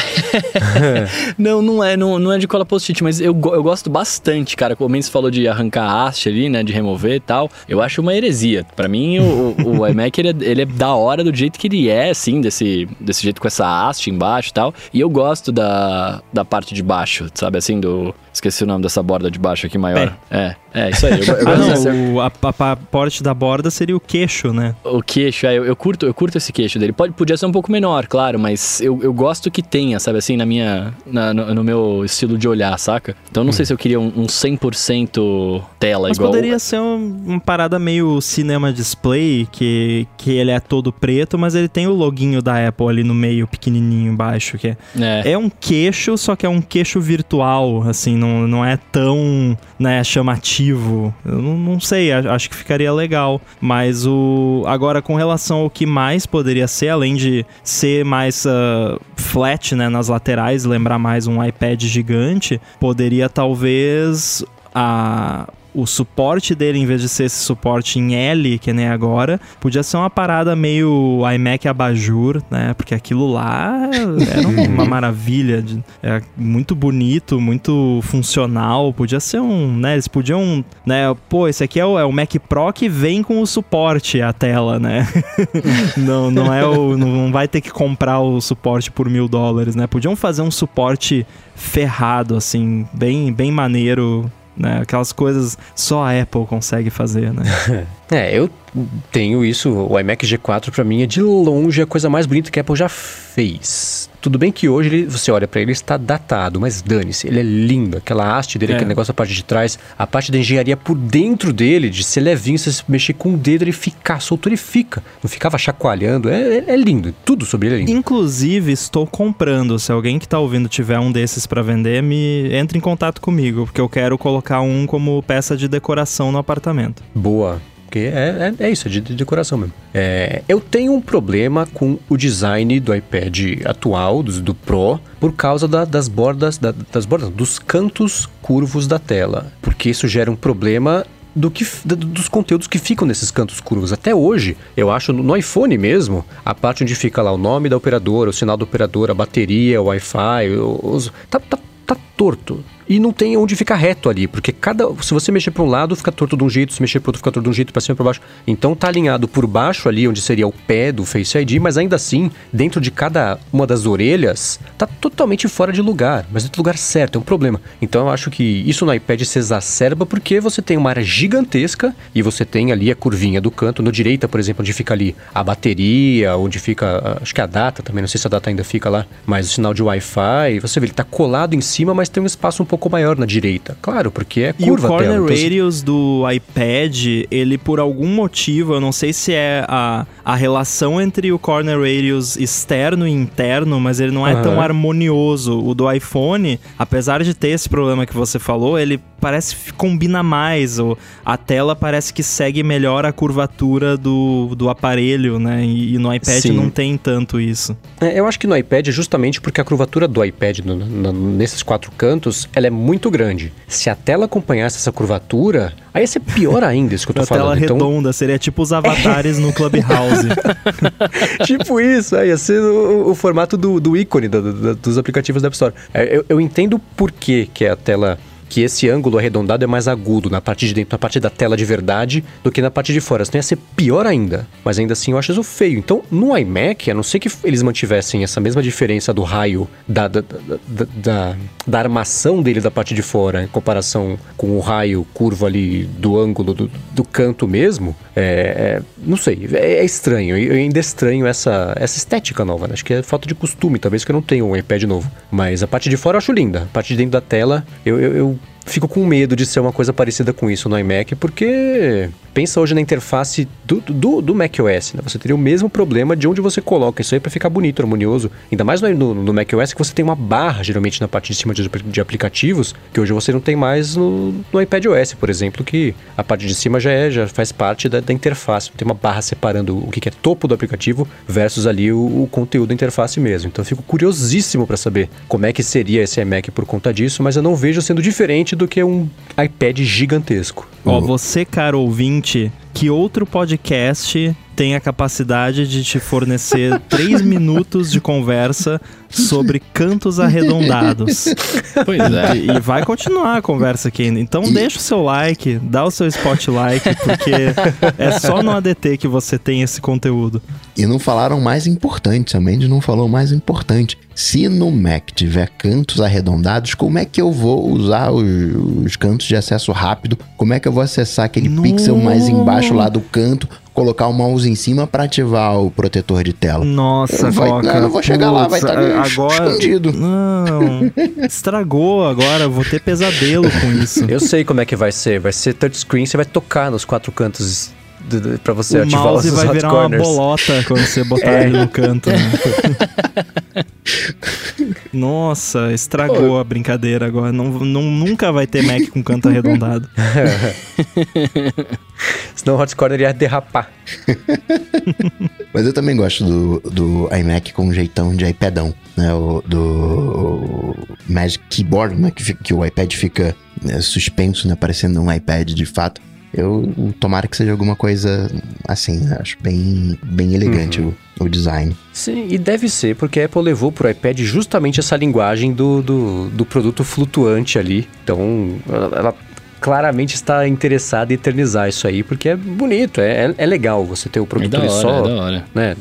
Não, não é, não, não é de cola post-it, mas eu, eu gosto bastante, cara. Como o Mendes falou de arrancar a haste ali, né? De remover e tal. Eu acho uma heresia. Pra mim, o, o, o iMac, ele é, ele é da hora do jeito que ele é, assim, desse, desse jeito com essa haste embaixo e tal. E eu gosto da, da parte de baixo, sabe? Assim, do... Esqueci o nome dessa borda de baixo aqui maior. É, é, isso aí. Eu, eu Ah, não, o, a, a, a porte da borda seria o queixo, né? O queixo, é, eu, eu curto, eu curto esse queixo dele. Pode, podia ser um pouco menor, claro, mas eu, eu gosto que tenha, sabe assim, na minha. na- no, no meu estilo de olhar, saca? Então não sei se eu queria um, um 100% tela Mas igual. poderia ser um- uma parada meio cinema display, que, que ele é todo preto, mas ele tem o loginho da Apple ali no meio, pequenininho embaixo, que é... É. É um queixo, só que é um queixo virtual, assim, não, não é tão né, chamativo. Eu não, não sei, acho que ficaria legal. Mas o. Agora, com relação ao que mais poderia ser, além de ser mais ah, flat né, nas laterais, lembrar mais um iPad gigante, poderia talvez a. O suporte dele, em vez de ser esse suporte em L, que nem agora, podia ser uma parada meio iMac abajur, né? Porque aquilo lá era uma maravilha. de- é muito bonito, muito funcional. Podia ser um, né? Eles podiam, né? Pô, esse aqui é o, é o Mac Pro que vem com o suporte à tela, né? não, não é o. Não vai ter que comprar o suporte por mil dólares, né? Podiam fazer um suporte ferrado, assim, bem, bem maneiro. Né? Aquelas coisas só a Apple consegue fazer, né? É, eu tenho isso. O iMac G4 pra mim é de longe a coisa mais bonita que a Apple já fez. Tudo bem que hoje ele- você olha pra ele está datado, mas dane-se, ele é lindo. Aquela haste dele, É. aquele negócio a parte de trás, a parte da engenharia por dentro dele, de ser levinho, você mexer com o dedo, ele ficar solto, ele fica. Não ficava chacoalhando, é, é- é lindo. Tudo sobre ele é lindo. Inclusive, estou comprando. Se alguém que tá ouvindo tiver um desses pra vender, me entre em contato comigo, porque eu quero colocar um como peça de decoração no apartamento. Boa. Porque é, é, é isso, é de, de decoração mesmo. É, eu tenho um problema com o design do iPad atual, do, do Pro, por causa da- das bordas, da- das bordas, dos cantos curvos da tela. Porque isso gera um problema do que, dos conteúdos que ficam nesses cantos curvos. Até hoje, eu acho, no, iPhone mesmo, a parte onde fica lá o nome da operadora, o sinal da operadora, a bateria, o Wi-Fi, os, tá, tá, tá torto. E não tem onde ficar reto ali, porque cada. Se você mexer para um lado, fica torto de um jeito, se mexer para outro, fica torto de um jeito, para cima para baixo. Então tá alinhado por baixo ali, onde seria o pé do Face ID, mas ainda assim, dentro de cada uma das orelhas, tá totalmente fora de lugar, mas é do lugar certo, é um problema. Então eu acho que isso no iPad se exacerba porque você tem uma área gigantesca e você tem ali a curvinha do canto, no direita, por exemplo, onde fica ali a bateria, onde fica, ah, acho que a data também, não sei se a data ainda fica lá, mas o sinal de Wi-Fi, você vê, ele tá colado em cima, mas tem um espaço um pouco maior na direita. Claro, porque é E o curva corner tela. então, radius do iPad, ele por algum motivo, eu não sei se é a, a relação entre o corner radius externo e interno, mas ele não é Aham. tão harmonioso. O do iPhone, apesar de ter esse problema que você falou, ele parece que combina mais. O, a tela parece que segue melhor a curvatura do, do aparelho, né? E, e no iPad Sim. não tem tanto isso. É, eu acho que no iPad é justamente porque a curvatura do iPad no- no- nesses quatro cantos, ela é muito grande. Se a tela acompanhasse essa curvatura, aí ia ser pior ainda isso que eu tô A tela falando. Então, redonda seria tipo os avatares no Clubhouse. tipo isso, aí ia ser o, o formato do, do ícone da- da- dos aplicativos da App Store. É, Eu, eu entendo por que, que a tela. Que esse ângulo arredondado é mais agudo na parte de dentro, na parte da tela de verdade, do que na parte de fora. Senão ia ser pior ainda. Mas ainda assim eu acho isso feio. Então, no iMac, a não ser que eles mantivessem essa mesma diferença do raio da, da, da, da- da- da armação dele da parte de fora, em comparação com o raio curvo ali do ângulo do, do canto mesmo, é, é- não sei, é, é estranho. Eu ainda estranho essa, essa estética nova. né? Acho que é falta de costume, talvez que eu não tenho um iPad novo. Mas a parte de fora eu acho linda. A parte de dentro da tela, eu, eu, eu, Bye. Fico com medo de ser uma coisa parecida com isso no iMac, porque pensa hoje na interface do, do, do macOS, né? Você teria o mesmo problema de onde você coloca isso aí para ficar bonito, harmonioso. Ainda mais no, no, no, macOS que você tem uma barra, geralmente, na parte de cima de, de aplicativos, que hoje você não tem mais no, no iPadOS, por exemplo, que a parte de cima já é, já faz parte da, da interface. Tem uma barra separando o que, que é topo do aplicativo versus ali o, o conteúdo da interface mesmo. Então eu fico curiosíssimo para saber como é que seria esse iMac por conta disso, mas eu não vejo sendo diferente do que um iPad gigantesco. Ó, você, caro ouvinte, que outro podcast tem a capacidade de te fornecer três minutos de conversa sobre cantos arredondados. Pois é. E, e vai continuar a conversa aqui ainda. Então deixa o seu like, dá o seu spotlight, porque é só no ADT que você tem esse conteúdo. E não falaram mais importante, a Mandy não falou mais importante. Se no Mac tiver cantos arredondados, como é que eu vou usar os, os cantos de acesso rápido? Como é que eu vou acessar aquele No- pixel mais embaixo lá do canto, colocar o mouse em cima para ativar o protetor de tela? Nossa, Vai- Coca. não, eu vou chegar lá, vai estar a- agora. escondido. Não, estragou agora, vou ter pesadelo com isso. Eu sei como é que vai ser. Vai ser touchscreen, você vai tocar nos quatro cantos pra você o ativar mouse os vai hot virar corners. uma bolota quando você botar É. ele no canto. né? Nossa, estragou a brincadeira agora. Não, não- nunca vai ter Mac com canto arredondado. Senão o hot corner ia derrapar. Mas eu também gosto do, do iMac com um jeitão de iPadão, né? O, do o Magic Keyboard, né? Que, que o iPad fica né, suspenso, né? Parecendo um iPad de fato. Eu tomara que seja alguma coisa assim, né, acho bem, bem elegante o, o design. Sim, e deve ser, porque a Apple levou pro iPad justamente essa linguagem do, do, do produto flutuante ali. Então, ela, ela claramente está interessada em eternizar isso aí, porque é bonito, é, é, é legal você ter o É produto ali hora, só, é né,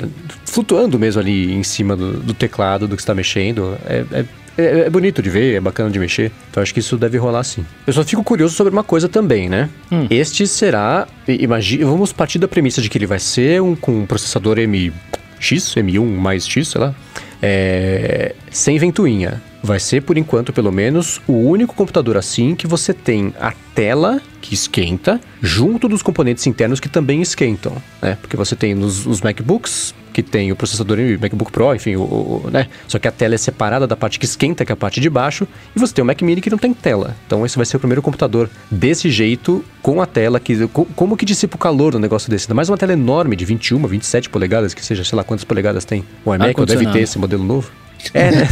flutuando mesmo ali em cima do, do teclado, do que está mexendo. É, é, é, é bonito de ver, é bacana de mexer. Então acho que isso deve rolar sim. Eu só fico curioso sobre uma coisa também, né? Hum. Este será, imagina, vamos partir da premissa de que ele vai ser um com um processador MX, M1 mais X, sei lá, é, sem ventoinha. Vai ser, por enquanto, pelo menos, o único computador assim que você tem a tela que esquenta junto dos componentes internos que também esquentam, né? Porque você tem nos os MacBooks que tem o processador e o MacBook Pro, enfim, o, o- né? Só que a tela é separada da parte que esquenta, que é a parte de baixo, e você tem o Mac Mini que não tem tela. Então esse vai ser o primeiro computador desse jeito, com a tela que co- como que dissipa o calor no negócio desse? Ainda mais uma tela enorme de 21, 27 polegadas, que seja, sei lá quantas polegadas tem. O iMac ou deve ter esse modelo novo. É, né?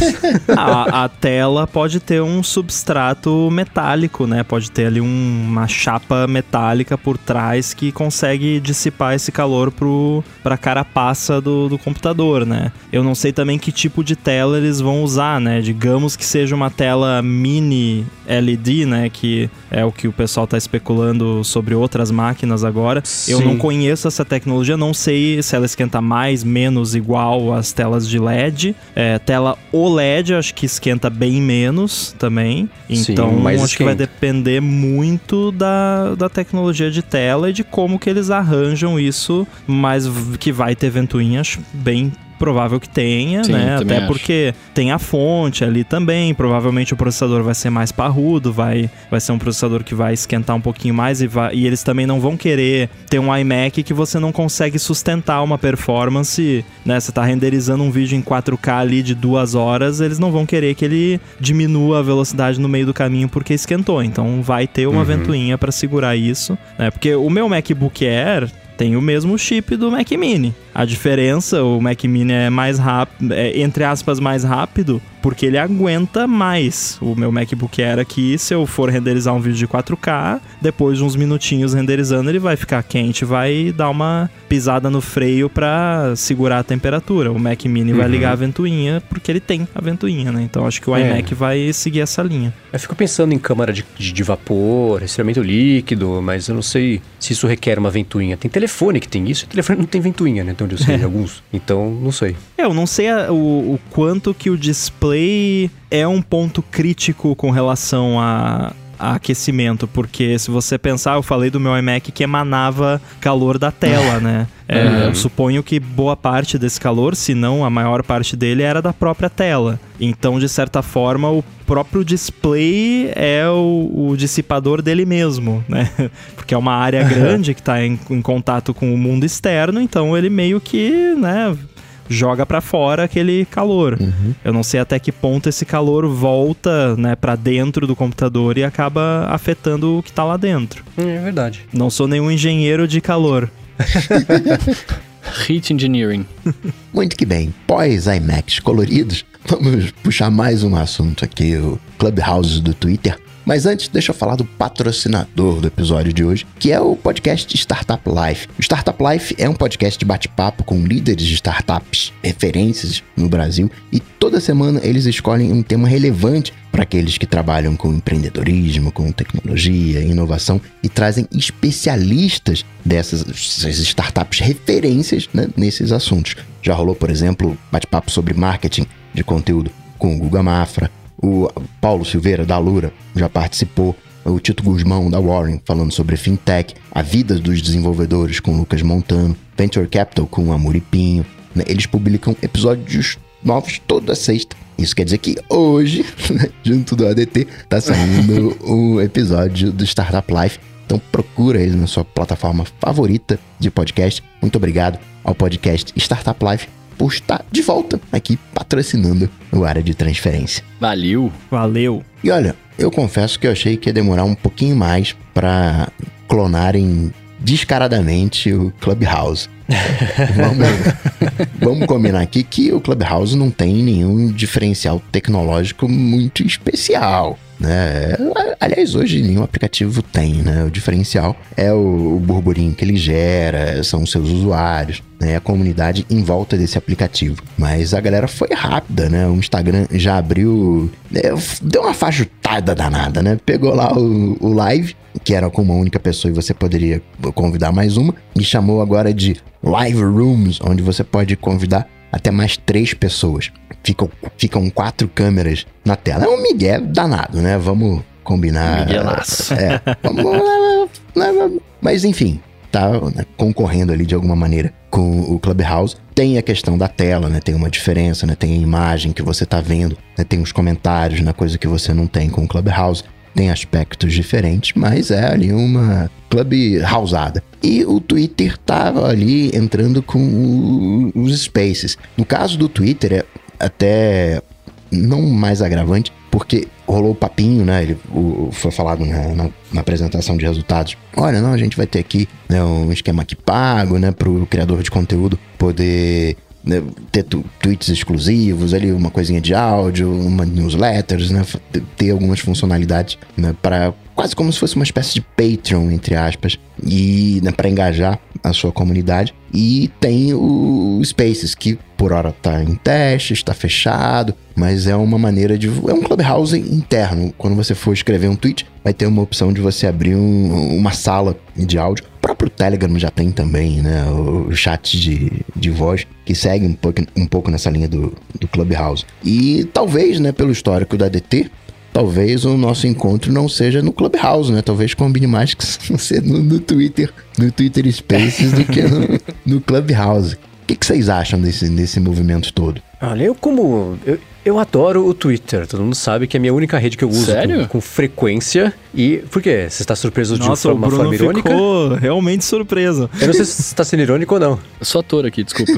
A, a tela pode ter um substrato metálico, né? Pode ter ali um- uma chapa metálica por trás que consegue dissipar esse calor pro, pra carapaça do, do computador, né? Eu não sei também que tipo de tela eles vão usar, né? Digamos que seja uma tela mini LED, né? Que é o que o pessoal tá especulando sobre outras máquinas agora. Eu Sim. não conheço essa tecnologia, não sei se ela esquenta mais, menos, igual às telas de LED. É, tela OLED, acho que esquenta bem menos também. Sim, Então, mas acho que vai esquenta. depender muito da, da tecnologia de tela e de como que eles arranjam isso, mas que vai ter ventoinha, acho bem provável que tenha, Sim, né? Até acho. porque tem a fonte ali também, provavelmente o processador vai ser mais parrudo, vai, vai ser um processador que vai esquentar um pouquinho mais e, vai, e eles também não vão querer ter um iMac que você não consegue sustentar uma performance, né? Você tá renderizando um vídeo em 4K ali de duas horas, eles não vão querer que ele diminua a velocidade no meio do caminho porque esquentou. Então vai ter uma Uhum. ventoinha para segurar isso, né? Porque o meu MacBook Air tem o mesmo chip do Mac Mini. A diferença, o Mac Mini é mais rápido, é, entre aspas, mais rápido, porque ele aguenta mais. O meu MacBook Air aqui, se eu for renderizar um vídeo de 4K, depois de uns minutinhos renderizando, ele vai ficar quente, vai dar uma pisada no freio pra segurar a temperatura. O Mac Mini vai Uhum. ligar a ventoinha, porque ele tem a ventoinha, né? Então acho que o É. iMac vai seguir essa linha. Eu fico pensando em câmara de, de, de vapor, resfriamento líquido, mas eu não sei se isso requer uma ventoinha. Tem telefone que tem isso, e telefone não tem ventoinha, né? Então eu sei, alguns. Então, não sei. Eu não sei a- o, o quanto que o display é um ponto crítico com relação a, a aquecimento, porque se você pensar, eu falei do meu iMac que emanava calor da tela, né? É, Uhum. Eu suponho que boa parte desse calor, se não a maior parte dele, era da própria tela. Então, de certa forma, o próprio display é o, o dissipador dele mesmo, né? Porque é uma área grande que está em, em contato com o mundo externo, então ele meio que, né? Joga pra fora aquele calor. Eu não sei até que ponto esse calor volta, né, para dentro do computador e acaba afetando o que tá lá dentro. É verdade. Não sou nenhum engenheiro de calor. Heat Engineering. Muito que bem. Pós iMacs coloridos, vamos puxar mais um assunto aqui, o Clubhouse do Twitter. Mas antes, deixa eu falar do patrocinador do episódio de hoje, que é o podcast Startup Life. O Startup Life é um podcast de bate-papo com líderes de startups, referências no Brasil, e toda semana eles escolhem um tema relevante para aqueles que trabalham com empreendedorismo, com tecnologia, inovação e trazem especialistas dessas startups referências né, nesses assuntos. Já rolou, por exemplo, bate-papo sobre marketing de conteúdo com o Guga Mafra, o Paulo Silveira da Lura já participou, o Tito Guzmão da Warren falando sobre fintech, a vida dos desenvolvedores com Lucas Montano, Venture Capital com o Amuripinho. né, Eles publicam episódios novos toda sexta. Isso quer dizer que hoje, né, junto do ADT, tá saindo o episódio do Startup Life. Então procura ele na sua plataforma favorita de podcast. Muito obrigado ao podcast Startup Life por estar de volta aqui patrocinando o área de transferência. Valeu. Valeu. E olha, eu confesso que eu achei que ia demorar um pouquinho mais pra clonarem descaradamente o Clubhouse. vamos, vamos combinar aqui que o Clubhouse não tem nenhum diferencial tecnológico muito especial. Né? Aliás, hoje nenhum aplicativo tem, né? O diferencial é o, o burburinho que ele gera, são os seus usuários, né? A comunidade em volta desse aplicativo. Mas a galera foi rápida, né? O Instagram já abriu, né? deu uma fajutada danada, né? Pegou lá o, o live, que era com uma única pessoa e você poderia convidar mais uma, e chamou agora de Live Rooms, onde você pode convidar até mais três pessoas. Ficam, ficam quatro câmeras na tela. É um migué danado, né? Vamos combinar. Miguelaço. É, vamos, mas enfim, tá né, concorrendo ali de alguma maneira com o Clubhouse. Tem a questão da tela, né? Tem uma diferença, né? Tem a imagem que você tá vendo, né? tem os comentários, na coisa que você não tem com o Clubhouse. Tem aspectos diferentes, mas é ali uma clubhouseada. E o Twitter tava ali entrando com os spaces. No caso do Twitter, é até não mais agravante, porque rolou o papinho, né? Ele, o- foi falado na, na- na apresentação de resultados. Olha, não, a gente vai ter aqui né, um esquema aqui pago, né? Para o criador de conteúdo poder né, ter tu- tweets exclusivos, ali uma coisinha de áudio, uma newsletters, né? Ter algumas funcionalidades, né? Para quase como se fosse uma espécie de Patreon, entre aspas, e né, para engajar a sua comunidade. E tem o Spaces, que por hora tá em teste, está fechado, mas é uma maneira de. É um clubhouse interno. Quando você for escrever um tweet, vai ter uma opção de você abrir um- uma sala de áudio. Próprio Telegram já tem também, né? O, o chat de, de voz, que segue um pouco, um pouco nessa linha do, do Clubhouse. E talvez, né, pelo histórico da DT, talvez o nosso encontro não seja no Clubhouse, né? Talvez combine mais que ser no, no Twitter, no Twitter Spaces do que no, no Clubhouse. O que, que vocês acham desse, desse movimento todo? Olha, eu como. Eu, eu adoro o Twitter. Todo mundo sabe que é a minha única rede que eu uso Sério? Com, com frequência. E. Por quê? Você está surpreso de Nossa, o uma Bruno forma irônica? ficou realmente surpreso. Eu não sei se você está sendo irônico ou não. Eu sou ator aqui, desculpa.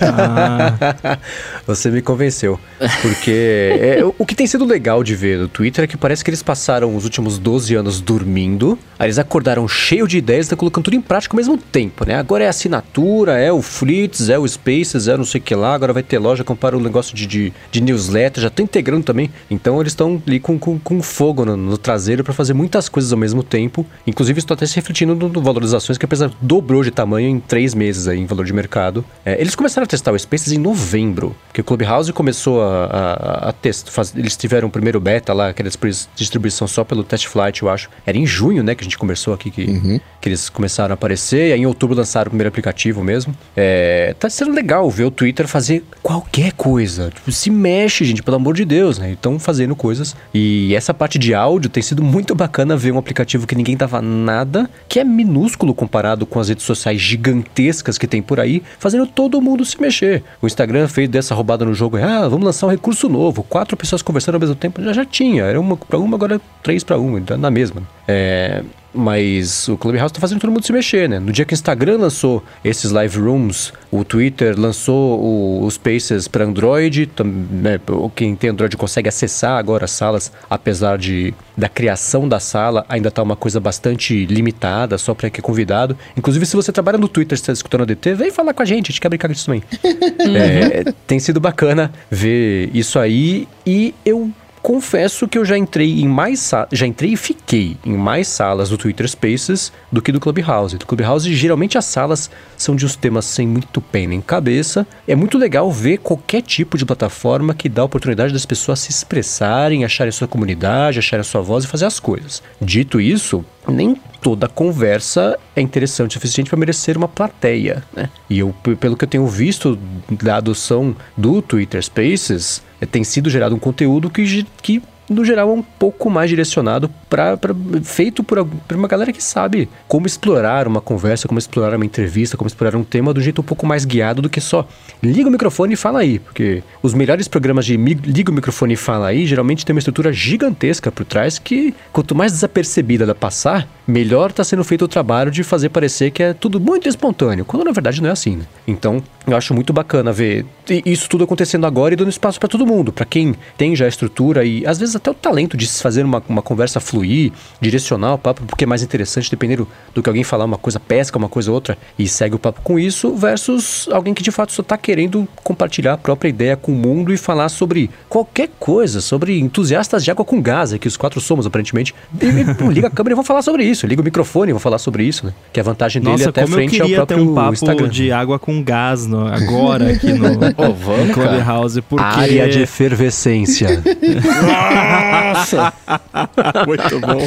Ah, Você me convenceu. Porque é, o que tem sido legal de ver no Twitter é que parece que eles passaram os últimos 12 anos dormindo. Aí eles acordaram cheio de ideias e estão colocando tudo em prática ao mesmo tempo, né? Agora é assinatura, é o Fleets, é o Spaces, é não sei o que lá. Agora vai ter loja, compara o negócio de, de, de newsletter, já estão integrando também. Então eles estão ali com, com, com fogo no, no traseiro para fazer muitas coisas ao mesmo tempo. Inclusive, tá até se refletindo no, no valorizações, que a empresa dobrou de tamanho em três meses aí, em valor de mercado. É, eles começaram a testar o Spaces em novembro, porque o Clubhouse começou a, a, a testar. faz- eles tiveram o primeiro beta lá, que era distribui- distribuição só pelo Test Flight, eu acho. Era em junho, né, que a gente conversou aqui, que, que eles começaram a aparecer. E aí em outubro lançaram o primeiro aplicativo mesmo. É, tá sendo legal ver o Twitter fazer qualquer coisa. Tipo, se mexe, gente, pelo amor de Deus, né? Estão fazendo coisas. E essa parte de áudio tem sido muito bacana ver um aplicativo que ninguém dava nada, que é minúsculo comparado com as redes sociais gigantescas que tem por aí, fazendo todo mundo se mexer. O Instagram fez dessa roubada no jogo, ah, vamos lançar um recurso novo, quatro pessoas conversando ao mesmo tempo, já já tinha, era uma para uma, agora três para uma, então na mesma. É, mas o Clubhouse tá fazendo todo mundo se mexer, né? No dia que o Instagram lançou esses live rooms, o Twitter lançou o, os Spaces para Android, né? quem tem Android consegue acessar agora as salas, apesar de da criação da sala ainda tá uma coisa bastante limitada, só para que é convidado. Inclusive, se você trabalha no Twitter, está escutando a DT, vem falar com a gente, a gente quer brincar disso também. é, tem sido bacana ver isso aí e eu confesso que eu já entrei em mais já entrei e fiquei em mais salas do Twitter Spaces do que do Clubhouse. Do Clubhouse, geralmente as salas são de uns temas sem muito pé nem cabeça. É muito legal ver qualquer tipo de plataforma que dá a oportunidade das pessoas se expressarem, acharem sua comunidade, acharem a sua voz e fazer as coisas. Dito isso, nem toda conversa é interessante o suficiente para merecer uma plateia, né? E eu, pelo que eu tenho visto da adoção do Twitter Spaces, tem sido gerado um conteúdo que, que no geral, é um pouco mais direcionado para feito por, por, uma galera que sabe como explorar uma conversa, como explorar uma entrevista, como explorar um tema do jeito um pouco mais guiado do que só liga o microfone e fala aí. Porque os melhores programas de liga o microfone e fala aí geralmente tem uma estrutura gigantesca por trás que, quanto mais desapercebida da passar, melhor está sendo feito o trabalho de fazer parecer que é tudo muito espontâneo, quando na verdade não é assim. Né? Então, eu acho muito bacana ver isso tudo acontecendo agora e dando espaço para todo mundo, para quem tem já estrutura e às vezes até o talento de fazer uma, uma conversa fluir, direcionar o papo, porque é mais interessante, dependendo do que alguém falar, uma coisa pesca, uma coisa outra, e segue o papo com isso, versus alguém que de fato só está querendo compartilhar a própria ideia com o mundo e falar sobre qualquer coisa, sobre entusiastas de água com gás, que os quatro somos aparentemente. E, pô, liga a câmera e vamos falar sobre isso, liga o microfone e vamos falar sobre isso, né? Que a vantagem dele Nossa, até frente ao próprio ter um papo Instagram. de água com gás no, agora aqui no, oh, vamos, no Clubhouse, porque... Área de efervescência. Nossa! Muito bom.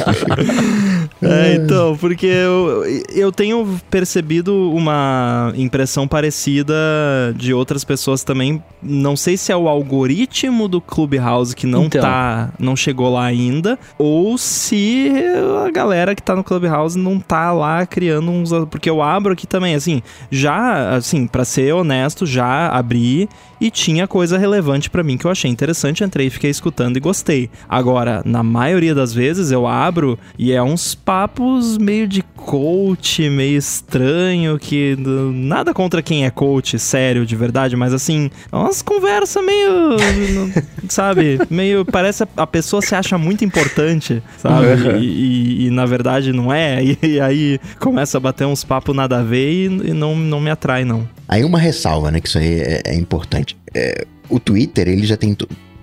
É, então, porque eu, eu tenho percebido uma impressão parecida de outras pessoas também. Não sei se é o algoritmo do Clubhouse que não Então. tá. não chegou lá ainda, ou se a galera que tá no Clubhouse não tá lá criando uns. Porque eu abro aqui também, assim, já, assim, pra ser honesto, já abri e tinha coisa relevante pra mim que eu achei interessante, entrei, fiquei escutando e gostei. Agora, na maioria das vezes eu abro e é uns papos meio de coach, meio estranho, que nada contra quem é coach, sério, de verdade, mas assim, é umas conversas meio, sabe, meio, parece a- a pessoa se acha muito importante, sabe, e, e- e, na verdade não é, e, e aí começa a bater uns papos nada a ver e, e não, não me atrai não. Aí uma ressalva, né, que isso aí é, é importante. É, o Twitter, ele já tem,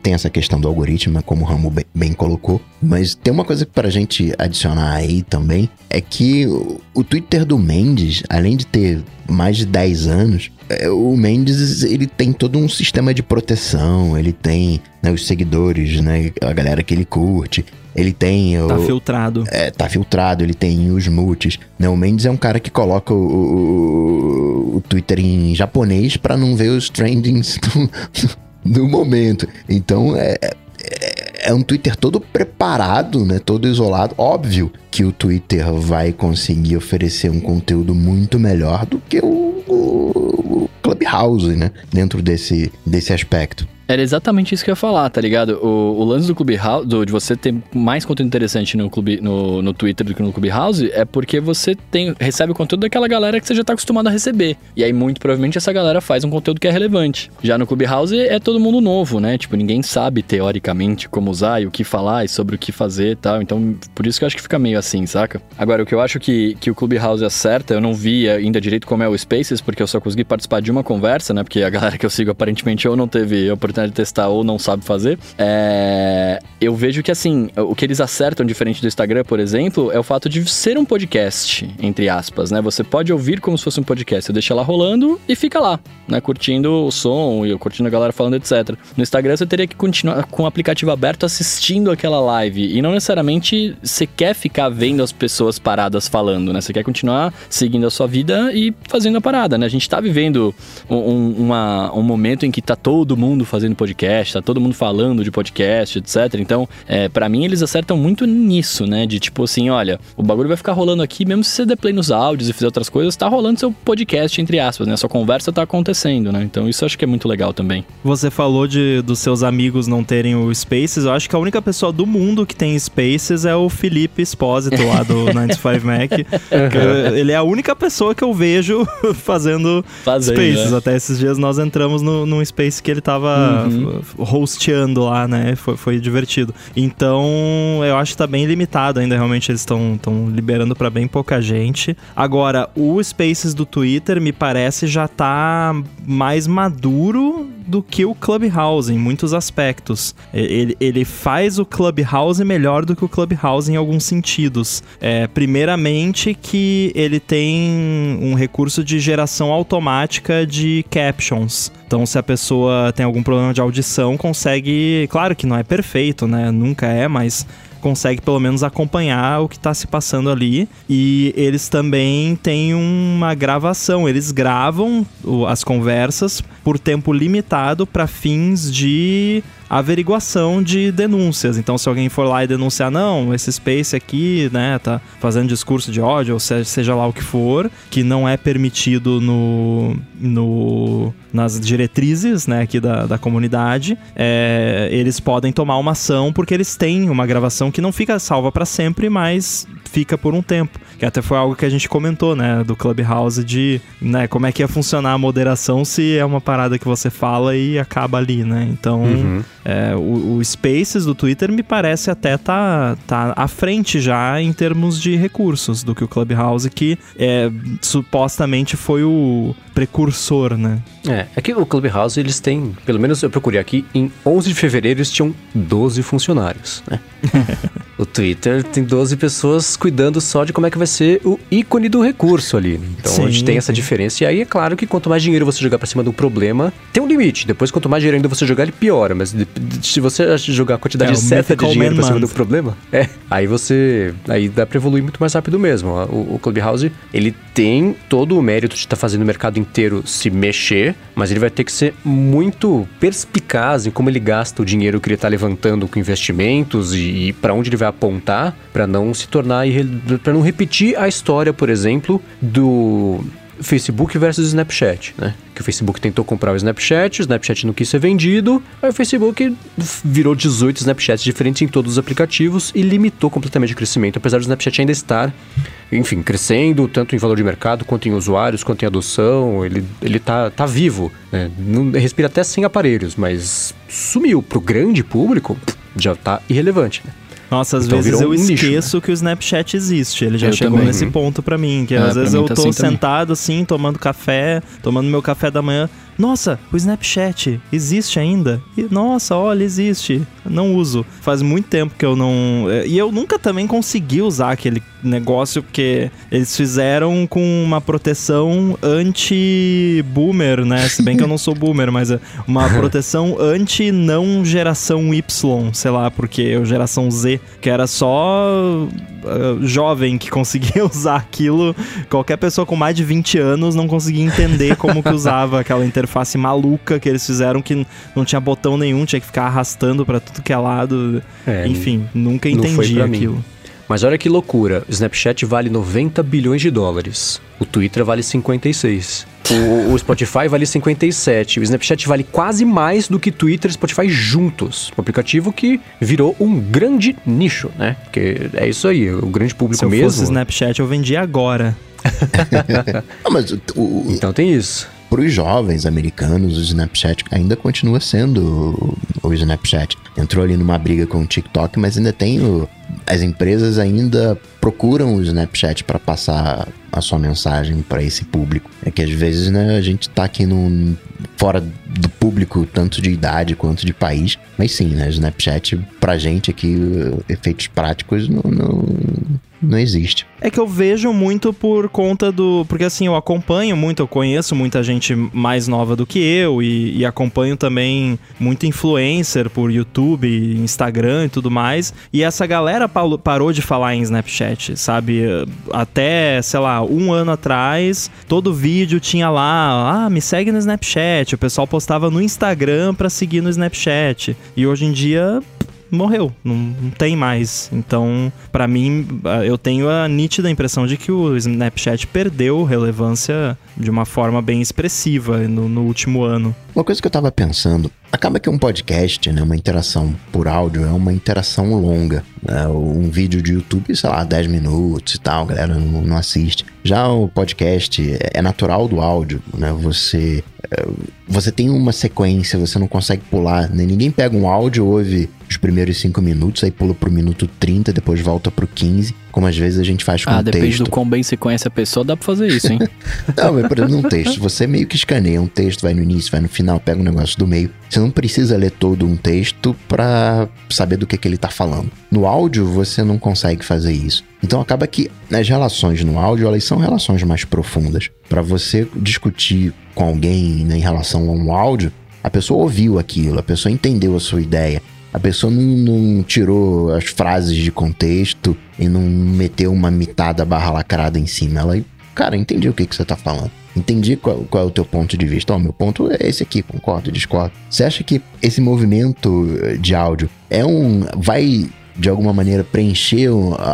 tem essa questão do algoritmo, como o Ramo bem, colocou, mas tem uma coisa pra gente adicionar aí também, é que o, Twitter do Mendes, além de ter mais de 10 anos, é, o Mendes, ele tem todo um sistema de proteção, ele tem né, os seguidores, né, a galera que ele curte, ele tem Tá o, filtrado. é, tá filtrado, ele tem os mutes. Né? O Mendes é um cara que coloca o, o, o Twitter em japonês pra não ver os trendings do, do momento. Então é, é, é um Twitter todo preparado, né? Todo isolado. Óbvio que o Twitter vai conseguir oferecer um conteúdo muito melhor do que o, o- o Clubhouse, né? Dentro desse, desse aspecto. Era exatamente isso que eu ia falar, tá ligado? O, o lance do Clubhouse, do, de você ter mais conteúdo interessante no, clube, no, no Twitter do que no Clubhouse, é porque você tem, recebe o conteúdo daquela galera que você já tá acostumado a receber. E aí, muito provavelmente, essa galera faz um conteúdo que é relevante. Já no Clubhouse é todo mundo novo, né? Tipo, ninguém sabe, teoricamente, como usar e o que falar e sobre o que fazer e tal. Então, por isso que eu acho que fica meio assim, saca? Agora, o que eu acho que, que o Clubhouse acerta, eu não vi ainda direito como é o Spaces, porque eu só consegui participar de uma conversa, né? Porque a galera que eu sigo aparentemente ou não teve a oportunidade de testar ou não sabe fazer. É... Eu vejo que assim, o que eles acertam diferente do Instagram, por exemplo, é o fato de ser um podcast, entre aspas, né? Você pode ouvir como se fosse um podcast. Você deixa lá rolando e fica lá, né? Curtindo o som e curtindo a galera falando, etc. No Instagram você teria que continuar com o aplicativo aberto assistindo aquela live. E não necessariamente você quer ficar vendo as pessoas paradas falando, né? Você quer continuar seguindo a sua vida e fazendo a parada, né? A gente tá vivendo um, uma, um momento em que tá todo mundo fazendo podcast, tá todo mundo falando de podcast, etc. Então, é, para mim, eles acertam muito nisso, né? De tipo assim, olha, o bagulho vai ficar rolando aqui, mesmo se você der play nos áudios e fizer outras coisas, tá rolando seu podcast, entre aspas, né? Sua conversa tá acontecendo, né? Então, isso eu acho que é muito legal também. Você falou de dos seus amigos não terem o Spaces. Eu acho que a única pessoa do mundo que tem Spaces é o Felipe Espósito lá do 95 Mac. ele é a única pessoa que eu vejo fazendo, Fazendo, Spaces. né? Até esses dias nós entramos no, num Space que ele tava Uhum. hosteando lá, né? Foi, foi divertido. Então, eu acho que tá bem limitado ainda. Realmente, eles estão liberando pra bem pouca gente. Agora, o Spaces do Twitter me parece já tá mais maduro do que o Clubhouse em muitos aspectos. Ele, ele faz o Clubhouse melhor do que o Clubhouse em alguns sentidos. É, primeiramente que ele tem um recurso de geração automática de captions. Então, se a pessoa tem algum problema de audição, consegue. Claro que não é perfeito, né? Nunca é, mas consegue pelo menos acompanhar o que está se passando ali. E eles também têm uma gravação, eles gravam as conversas por tempo limitado para fins de averiguação de denúncias. Então, se alguém for lá e denunciar, não, esse space aqui, né, tá fazendo discurso de ódio, ou seja, seja lá o que for, que não é permitido no, no nas diretrizes, né, aqui da, da comunidade, é, eles podem tomar uma ação porque eles têm uma gravação que não fica salva para sempre, mas fica por um tempo. Que até foi algo que a gente comentou, né, do Clubhouse de, né, como é que ia funcionar a moderação se é uma parada que você fala e acaba ali, né? Então, Uhum. é, o, o Spaces do Twitter me parece até tá, tá à frente já em termos de recursos do que o Clubhouse, que é, supostamente foi o precursor, né? É, é que o Clubhouse, eles têm, pelo menos eu procurei aqui, em 11 de fevereiro eles tinham 12 funcionários, né? o Twitter tem 12 pessoas cuidando só de como é que vai ser o ícone do recurso ali. Então a gente Sim, tem essa sim. diferença. E aí é claro que quanto mais dinheiro você jogar pra cima de um problema, tem um limite. Depois, quanto mais dinheiro ainda você jogar, ele piora. Mas se você jogar a quantidade É, seta de dinheiro pra Man cima do problema, é. Aí você. Aí dá pra evoluir muito mais rápido mesmo. O, o Clubhouse, ele tem todo o mérito de estar fazendo o mercado inteiro se mexer, mas ele vai ter que ser muito perspicaz em como ele gasta o dinheiro que ele tá levantando com investimentos e, e para onde ele vai apontar pra não se tornar para não repetir a história, por exemplo, do Facebook versus Snapchat, né? Que o Facebook tentou comprar o Snapchat, o Snapchat não quis ser vendido, aí o Facebook virou 18 Snapchats diferentes em todos os aplicativos e limitou completamente o crescimento, apesar do Snapchat ainda estar, enfim, crescendo tanto em valor de mercado, quanto em usuários, quanto em adoção, ele, ele tá, tá vivo, né? Não, respira até sem aparelhos, mas sumiu pro grande público, já tá irrelevante, né? Nossa, às Então vezes eu um nicho, esqueço que o Snapchat existe. Ele já Eu chegou também. nesse ponto pra mim, que É, às vezes eu tá tô assim também. sentado assim, tomando café, tomando meu café da manhã. Nossa, o Snapchat existe ainda? E, nossa, olha, existe. Não uso. Faz muito tempo que eu não. é, E eu nunca também consegui usar aquele negócio, porque eles fizeram com uma proteção anti-boomer, né? Se bem que eu não sou boomer, mas é uma proteção anti-não geração Y, sei lá, porque eu geração Z, que era só ah, jovem que conseguia usar aquilo. Qualquer pessoa com mais de 20 anos não conseguia entender como que usava aquela interface maluca que eles fizeram que não tinha botão nenhum, tinha que ficar arrastando pra tudo que é lado. É, Enfim, nunca entendi pra mim. aquilo. Mas olha que loucura, o Snapchat vale 90 bilhões de dólares, o Twitter vale 56. O, o Spotify vale 57. O Snapchat vale quase mais do que Twitter e Spotify juntos. Um aplicativo que virou um grande nicho, né? Porque é isso aí, o grande público Se eu mesmo. fosse Snapchat, eu vendia agora. Não, mas o, o, Então tem isso. para os jovens americanos, o Snapchat ainda continua sendo o, o Snapchat. Entrou ali numa briga com o TikTok, mas ainda tem o, as empresas ainda procuram o Snapchat para passar a sua mensagem para esse público. É que às vezes, né, a gente tá aqui num, fora do público, tanto de idade quanto de país. Mas sim, né? Snapchat, pra gente aqui, efeitos práticos não, não, não existe. É que eu vejo muito por conta do. Porque assim, eu acompanho muito, eu conheço muita gente mais nova do que eu e, e, acompanho também muito influencer por YouTube, Instagram e tudo mais. E essa galera parou de falar em Snapchat, sabe? Até, sei lá, um ano atrás, todo vídeo tinha lá, ah, me segue no Snapchat. O pessoal postava no Instagram pra seguir no Snapchat. E hoje em dia, morreu, não, não tem mais. Então, para mim, eu tenho a nítida impressão de que o Snapchat perdeu relevância de uma forma bem expressiva no, no último ano. Uma coisa que eu tava pensando, acaba que um podcast, né, uma interação por áudio, é uma interação longa. Né? Um vídeo de YouTube, sei lá, 10 minutos e tal, a galera não, não assiste. Já o podcast é natural do áudio, né? Você, é, você tem uma sequência, você não consegue pular, né? Ninguém pega um áudio, ouve os primeiros 5 minutos, aí pula pro minuto 30, depois volta pro 15, como às vezes a gente faz com ah, um depende texto. do quão bem você conhece a pessoa, dá pra fazer isso, hein? não, mas por exemplo, num texto, você meio que escaneia um texto, vai no início, vai no final, pega um negócio do meio. Você não precisa ler todo um texto para saber do que, que ele tá falando. No áudio, você não consegue fazer isso. Então acaba que as relações no áudio, elas são relações mais profundas. Para você discutir com alguém né, em relação a um áudio, a pessoa ouviu aquilo, a pessoa entendeu a sua ideia. A pessoa não, não, tirou as frases de contexto e não meteu uma mitada barra lacrada em cima. Ela, cara, entendi o que, que você tá falando. Entendi qual, qual é o teu ponto de vista. Ó, oh, meu ponto é esse aqui, concordo, discordo. Você acha que esse movimento de áudio é um. vai de alguma maneira preencher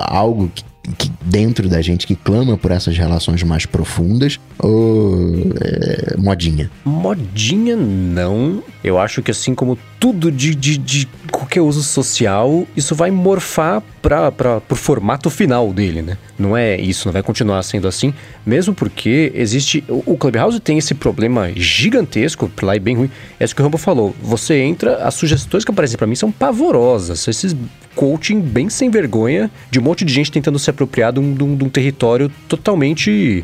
algo que que dentro da gente que clama por essas relações mais profundas ou é, modinha? Modinha não. Eu acho que assim como tudo de, de, de qualquer uso social, isso vai morfar para o formato final dele, né? Não é isso, não vai continuar sendo assim, mesmo porque existe. O, Clubhouse tem esse problema gigantesco, lá e bem ruim. É isso que o Rambo falou. Você entra, as sugestões que aparecem para mim são pavorosas. Esses coaching bem sem vergonha de um monte de gente tentando se apropriar de um, de um, de um território totalmente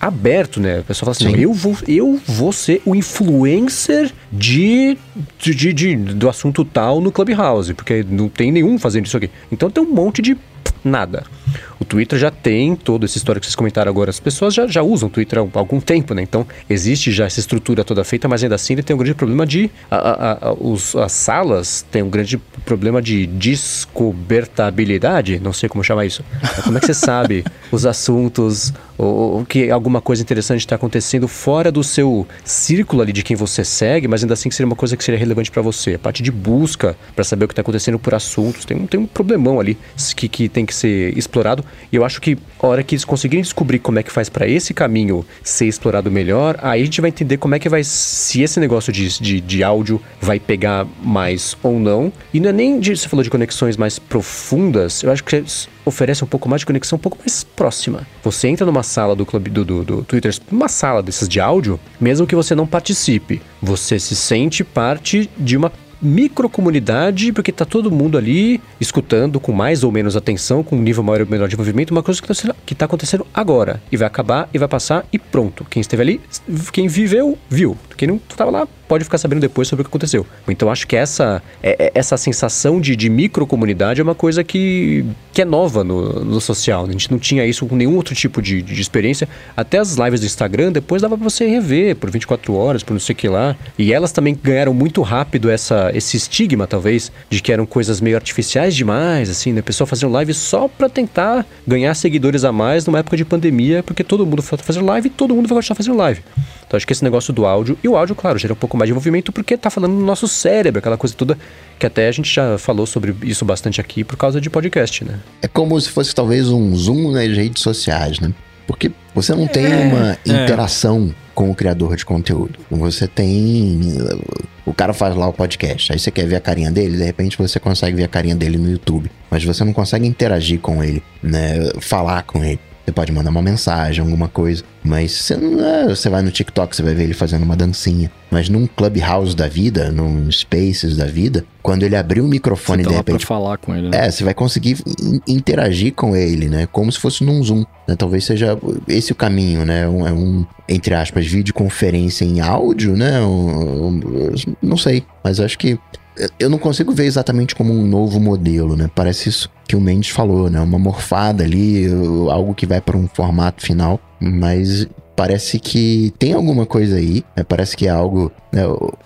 aberto, né? O pessoal fala assim, eu vou, eu vou ser o influencer de, de, de, do assunto tal no Clubhouse, porque não tem nenhum fazendo isso aqui. Então tem um monte de nada. O Twitter já tem toda essa história que vocês comentaram agora. As pessoas já, já usam o Twitter há algum tempo, né? Então existe já essa estrutura toda feita, mas ainda assim ele tem um grande problema de. A, a, a, os, as salas têm um grande problema de descobertabilidade. Não sei como chamar isso. Como é que você sabe os assuntos, ou, que alguma coisa interessante está acontecendo fora do seu círculo ali de quem você segue, mas ainda assim que seria uma coisa que seria relevante para você. A parte de busca para saber o que está acontecendo por assuntos. Tem, tem um problemão ali que, que tem que ser explorado. E eu acho que a hora que eles conseguirem descobrir como é que faz para esse caminho ser explorado melhor, aí a gente vai entender como é que vai. Se esse negócio de, de, de áudio vai pegar mais ou não. E não é nem de. Você falou de conexões mais profundas, eu acho que oferece um pouco mais de conexão um pouco mais próxima. Você entra numa sala do clube do, do, do Twitter, uma sala dessas de áudio, mesmo que você não participe, você se sente parte de uma microcomunidade, porque tá todo mundo ali escutando com mais ou menos atenção, com um nível maior ou menor de movimento, uma coisa que está tá acontecendo agora. E vai acabar, e vai passar, e pronto. Quem esteve ali, quem viveu, viu. Quem não estava lá, pode ficar sabendo depois sobre o que aconteceu. Então acho que essa, é, é, essa sensação de, de microcomunidade é uma coisa que, que é nova no, no social. A gente não tinha isso com nenhum outro tipo de, de experiência. Até as lives do Instagram, depois dava pra você rever por 24 horas, por não sei o que lá. E elas também ganharam muito rápido essa, esse estigma, talvez, de que eram coisas meio artificiais demais, assim, né? Pessoal fazendo live só pra tentar ganhar seguidores a mais numa época de pandemia, porque todo mundo foi fazer live e todo mundo vai continuar fazendo live. Então acho que esse negócio do áudio, e o áudio, claro, gera um pouco mais de envolvimento porque tá falando no nosso cérebro, aquela coisa toda que até a gente já falou sobre isso bastante aqui por causa de podcast, né? É como se fosse talvez um zoom nas redes sociais, né? Porque você não tem é, uma é. interação com o criador de conteúdo. Você tem. O cara faz lá o podcast, aí você quer ver a carinha dele, de repente você consegue ver a carinha dele no YouTube. Mas você não consegue interagir com ele, né? Falar com ele. Você pode mandar uma mensagem, alguma coisa. Mas você, não é, você vai no TikTok, você vai ver ele fazendo uma dancinha. Mas num Clubhouse da vida, num Spaces da vida, quando ele abrir o microfone Você de tá pra repente. falar com ele, né? É, você vai conseguir in- interagir com ele, né? Como se fosse num Zoom. né? Talvez seja esse o caminho, né? Um, é um, entre aspas, videoconferência em áudio, né? Um- um- não sei, mas acho que eu não consigo ver exatamente como um novo modelo, né? Parece isso que o Mendes falou, né? Uma morfada ali, algo que vai para um formato final, mas parece que tem alguma coisa aí, né? Parece que é algo. né?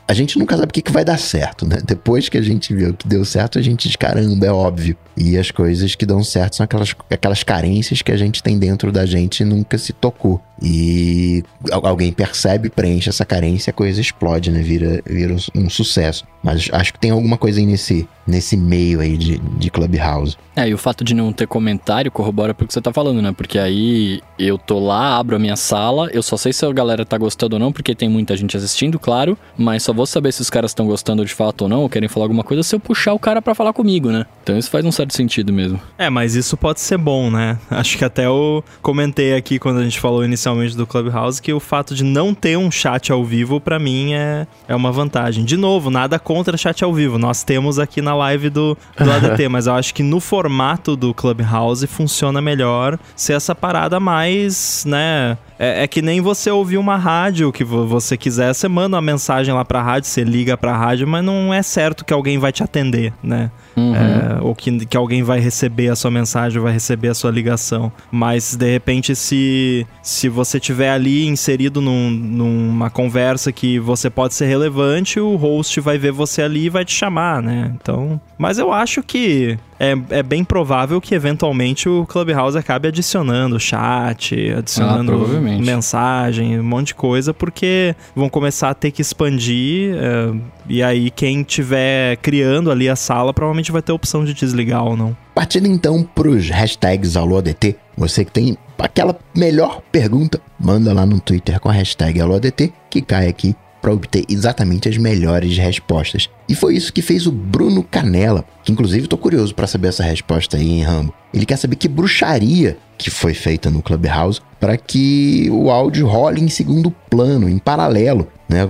A gente nunca sabe o que, que vai dar certo, né? Depois que a gente vê o que deu certo, a gente diz, caramba, é óbvio. E as coisas que dão certo são aquelas, aquelas carências que a gente tem dentro da gente e nunca se tocou. E al- alguém percebe, preenche essa carência, a coisa explode, né? Vira, vira um sucesso. Mas acho que tem alguma coisa aí nesse, nesse meio aí de, de Clubhouse. É, e o fato de não ter comentário corrobora pro que você tá falando, né? Porque aí eu tô lá, abro a minha sala, eu só sei se a galera tá gostando ou não, porque tem muita gente assistindo, claro, mas só vou saber se os caras estão gostando de fato ou não, ou querem falar alguma coisa, se eu puxar o cara pra falar comigo, né? Então isso faz um certo sentido mesmo. É, mas isso pode ser bom, né? Acho que até eu comentei aqui quando a gente falou inicialmente do Clubhouse que o fato de não ter um chat ao vivo, pra mim, é, é uma vantagem. De novo, nada contra chat ao vivo. Nós temos aqui na live do, do ADT, mas eu acho que no formato do Clubhouse funciona melhor ser essa parada mais, né? É, é que nem você ouvir uma rádio que vo- você quiser, você manda uma mensagem lá pra rádio, você liga pra rádio, mas não é certo que alguém vai te atender, né? Uhum. É, ou que, que alguém vai receber a sua mensagem, vai receber a sua ligação. Mas de repente, se, se você tiver ali inserido num- numa conversa que você pode ser relevante, o host vai ver você ali e vai te chamar, né? Então. Mas eu acho que é, é bem provável que eventualmente o Clubhouse acabe adicionando chat, adicionando Ah, mensagem, um monte de coisa, porque vão começar a ter que expandir. é, e aí, quem tiver criando ali a sala provavelmente vai ter a opção de desligar ou não. Partindo então pros hashtags AlôADT, você que tem aquela melhor pergunta, manda lá no Twitter com a hashtag AlôADT, que cai aqui para obter exatamente as melhores respostas. E foi isso que fez o Bruno Canela, que inclusive tô curioso para saber essa resposta aí, hein, Rambo. Ele quer saber que bruxaria que foi feita no Clubhouse para que o áudio role em segundo plano, em paralelo, né?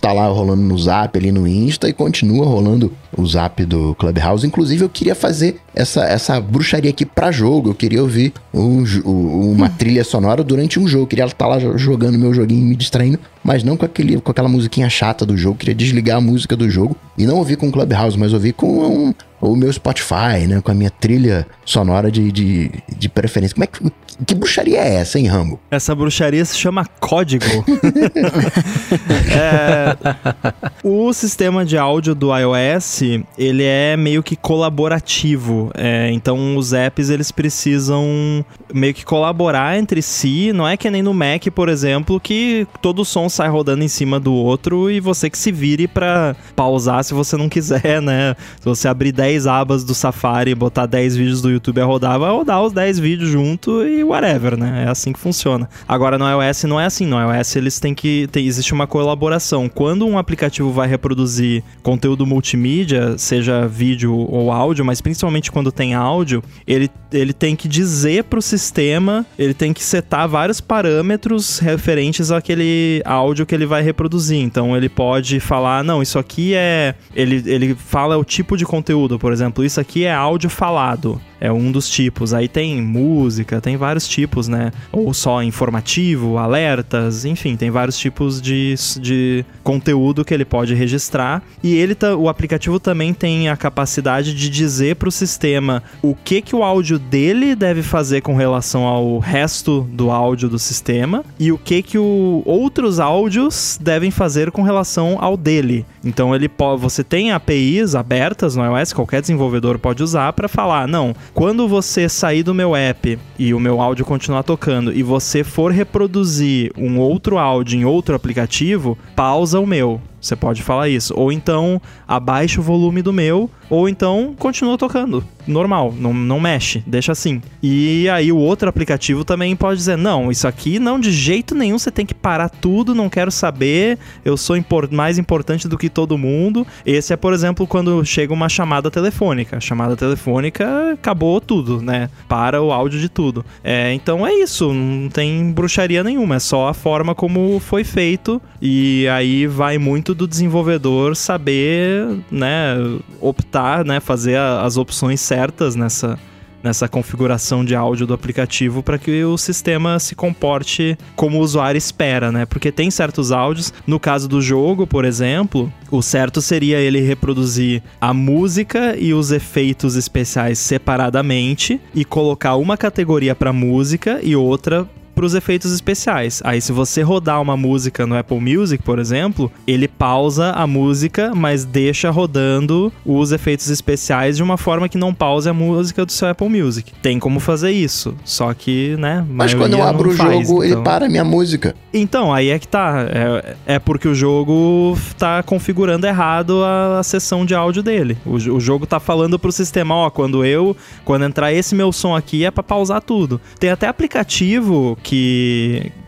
Tá lá rolando no Zap, ali no Insta e continua rolando o Zap do Clubhouse. Inclusive, eu queria fazer essa, essa bruxaria aqui pra jogo. Eu queria ouvir um uma trilha sonora durante um jogo. Eu queria estar lá jogando meu joguinho, me distraindo, mas não com, aquele, com aquela musiquinha chata do jogo. Eu queria desligar a música do jogo e não ouvir com o Clubhouse, mas ouvir com um- o meu Spotify, né? Com a minha trilha sonora de, de, de preferência. Como é que. Que bruxaria é essa, hein, Rambo? Essa bruxaria se chama código. É, o sistema de áudio do iOS, ele é meio que colaborativo. É, então os apps eles precisam meio que colaborar entre si. Não é que nem no Mac, por exemplo, que todo som sai rodando em cima do outro e você que se vire pra pausar se você não quiser, né? Se você abrir 10 abas do Safari botar 10 vídeos do YouTube a rodar, vai rodar os 10 vídeos junto e whatever, né? É assim que funciona. Agora no iOS não é assim, no iOS eles têm que tem, existe uma colaboração. Quando um aplicativo vai reproduzir conteúdo multimídia, seja vídeo ou áudio, mas principalmente quando tem áudio, ele, ele tem que dizer pro sistema, ele tem que setar vários parâmetros referentes àquele áudio que ele vai reproduzir. Então ele pode falar, não, isso aqui é. Ele, ele fala o tipo de conteúdo, por exemplo, isso aqui é áudio falado. É um dos tipos. Aí tem música, tem vários tipos, né? Ou só informativo, alertas, enfim, tem vários tipos de, de conteúdo que ele pode registrar. E ele tá, o aplicativo também tem a capacidade de dizer para o sistema o que, que o áudio dele deve fazer com relação ao resto do áudio do sistema e o que, que o, outros áudios devem fazer com relação ao dele. Então ele você tem APIs abertas no iOS, qualquer desenvolvedor pode usar para falar, não, quando você sair do meu app e o meu áudio continuar tocando e você for reproduzir um outro áudio em outro aplicativo, pausa o meu. Você pode falar isso. Ou então, abaixa o volume do meu, ou então continua tocando. Normal, não, não mexe, deixa assim. E aí o outro aplicativo também pode dizer: não, isso aqui não, de jeito nenhum, você tem que parar tudo, não quero saber, eu sou impor mais importante do que todo mundo. Esse é, por exemplo, quando chega uma chamada telefônica. Chamada telefônica acabou tudo, né? Para o áudio de tudo. É, então é isso, não tem bruxaria nenhuma, é só a forma como foi feito. E aí vai muito do desenvolvedor saber, né, optar, né, fazer a, as opções certas nessa nessa configuração de áudio do aplicativo para que o sistema se comporte como o usuário espera, né? Porque tem certos áudios, no caso do jogo, por exemplo, o certo seria ele reproduzir a música e os efeitos especiais separadamente e colocar uma categoria para música e outra para os efeitos especiais. Aí, se você rodar uma música no Apple Music, por exemplo, ele pausa a música, mas deixa rodando os efeitos especiais de uma forma que não pause a música do seu Apple Music. Tem como fazer isso, só que, né? Mas quando eu abro o faz, jogo, então... ele para a minha música. Então, aí é que tá. É, é porque o jogo tá configurando errado a, a sessão de áudio dele. O, o jogo tá falando pro sistema, ó, quando eu, quando entrar esse meu som aqui é para pausar tudo. Tem até aplicativo que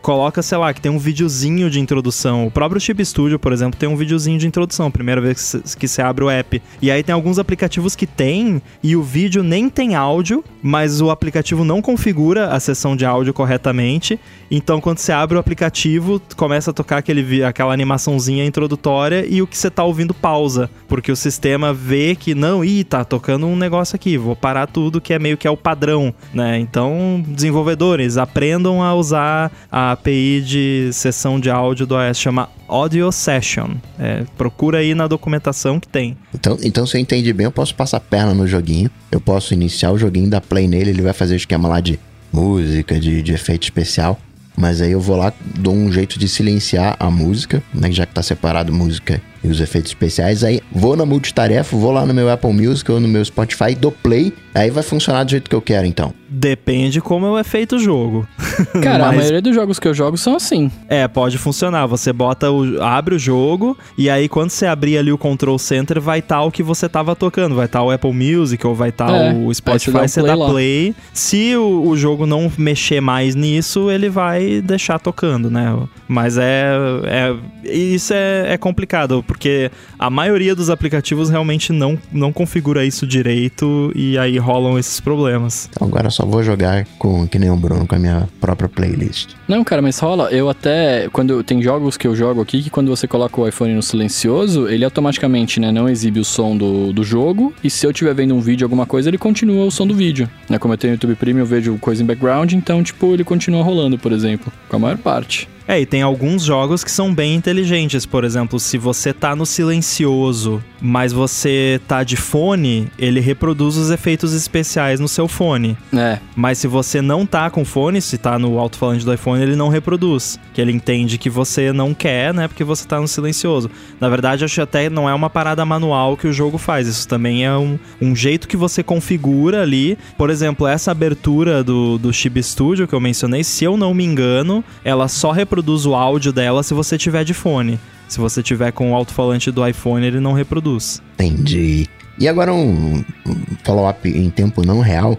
coloca, sei lá, que tem um videozinho de introdução. O próprio Chip Studio, por exemplo, tem um videozinho de introdução, primeira vez que você abre o app. E aí tem alguns aplicativos que tem e o vídeo nem tem áudio, mas o aplicativo não configura a sessão de áudio corretamente. Então quando você abre o aplicativo, começa a tocar aquele, aquela animaçãozinha introdutória e o que você tá ouvindo pausa, porque o sistema vê que não, ih, tá tocando um negócio aqui, vou parar tudo que é meio que é o padrão, né? Então, desenvolvedores, aprendam a usar a API de sessão de áudio do OS, chama Audio Session. É, procura aí na documentação que tem. Então, então, se eu entendi bem, eu posso passar a perna no joguinho, eu posso iniciar o joguinho, dar play nele, ele vai fazer o esquema lá de música, de, de efeito especial. Mas aí eu vou lá, dou um jeito de silenciar a música, né? Já que tá separado música e os efeitos especiais. Aí vou na multitarefa, vou lá no meu Apple Music ou no meu Spotify, dou play, aí vai funcionar do jeito que eu quero então. Depende como é feito o jogo. Cara, Mas... a maioria dos jogos que eu jogo são assim. É, pode funcionar. Você bota o. abre o jogo e aí quando você abrir ali o control center, vai estar tá o que você tava tocando. Vai estar tá o Apple Music ou vai estar tá é, o Spotify, você, você dá play. Se o, o, jogo não mexer mais nisso, ele vai deixar tocando, né? Mas é. é isso é, é complicado porque a maioria dos aplicativos realmente não, não configura isso direito e aí rolam esses problemas. Então agora só vou jogar com que nem o Bruno com a minha própria playlist. Não, cara, mas rola. Eu até quando tem jogos que eu jogo aqui que quando você coloca o iPhone no silencioso, ele automaticamente, né, não exibe o som do, do jogo e se eu estiver vendo um vídeo alguma coisa, ele continua o som do vídeo. Né, como eu tenho YouTube Premium, eu vejo coisa em background, então tipo, ele continua rolando, por exemplo, com a maior parte. É, e tem alguns jogos que são bem inteligentes. Por exemplo, se você tá no silencioso, mas você tá de fone, ele reproduz os efeitos especiais no seu fone. É. Mas se você não tá com fone, se tá no alto-falante do iPhone, ele não reproduz. Que ele entende que você não quer, né? Porque você tá no silencioso. Na verdade, acho até não é uma parada manual que o jogo faz. Isso também é um, um jeito que você configura ali. Por exemplo, essa abertura do, do Chib Studio que eu mencionei, se eu não me engano, ela só reproduz reproduz o áudio dela se você tiver de fone. Se você tiver com o alto-falante do iPhone, ele não reproduz. Entendi. E agora um, um follow-up em tempo não real.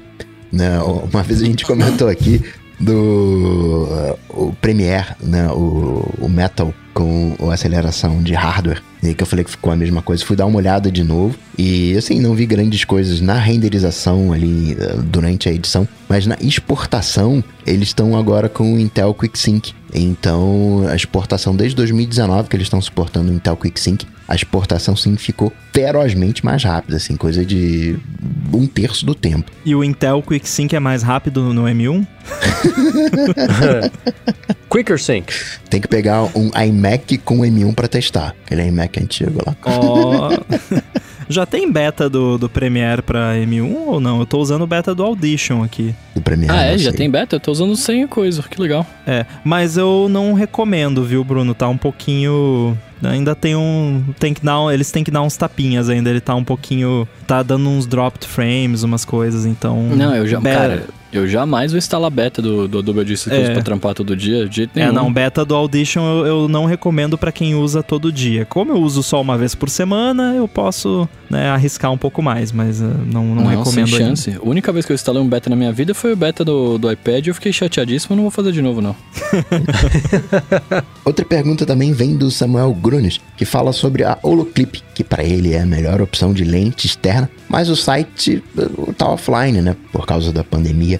Né? Uma vez a gente comentou aqui do uh, o Premiere, né? o, o Metal com a aceleração de hardware. E que eu falei que ficou a mesma coisa. Fui dar uma olhada de novo. E assim, não vi grandes coisas na renderização ali uh, durante a edição. Mas na exportação, eles estão agora com o Intel QuickSync. Então, a exportação desde 2019 que eles estão suportando o Intel QuickSync, a exportação sim ficou ferozmente mais rápida, assim, coisa de um terço do tempo. E o Intel QuickSync é mais rápido no M1? Quicker Sync. Tem que pegar um iMac com M1 para testar, aquele iMac antigo lá. Oh. Já tem beta do, do Premiere pra M1 ou não? Eu tô usando o beta do Audition aqui. Do Premiere. Ah, é? Já tem beta? Eu tô usando sem coisa, que legal. É, mas eu não recomendo, viu, Bruno? Tá um pouquinho. Ainda tem um. Tem que dar, eles têm que dar uns tapinhas ainda. Ele tá um pouquinho. Tá dando uns dropped frames, umas coisas, então. Não, eu já. Cara, Eu jamais vou instalar beta do, do Adobe Audition É. pra trampar todo dia, de jeito nenhum. É, não, beta do Audition eu, eu não recomendo pra quem usa todo dia. Como eu uso só uma vez por semana, eu posso né, arriscar um pouco mais, mas eh, não, não, Não, recomendo sem ainda. chance. A única vez que eu instalei um beta na minha vida foi o beta do, do iPad e eu fiquei chateadíssimo, não vou fazer de novo, não. Outra pergunta também vem do Samuel Grunes, que fala sobre a Holoclip, que para ele é a melhor opção de lente externa, mas o site uh, tá offline, né, por causa da pandemia.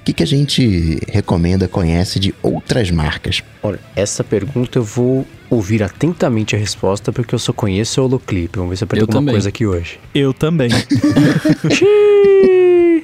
O que, que a gente recomenda, conhece de outras marcas? Olha, essa pergunta eu vou ouvir atentamente a resposta, porque eu só conheço o Holoclip. Vamos ver se eu alguma também. coisa aqui hoje. Eu também.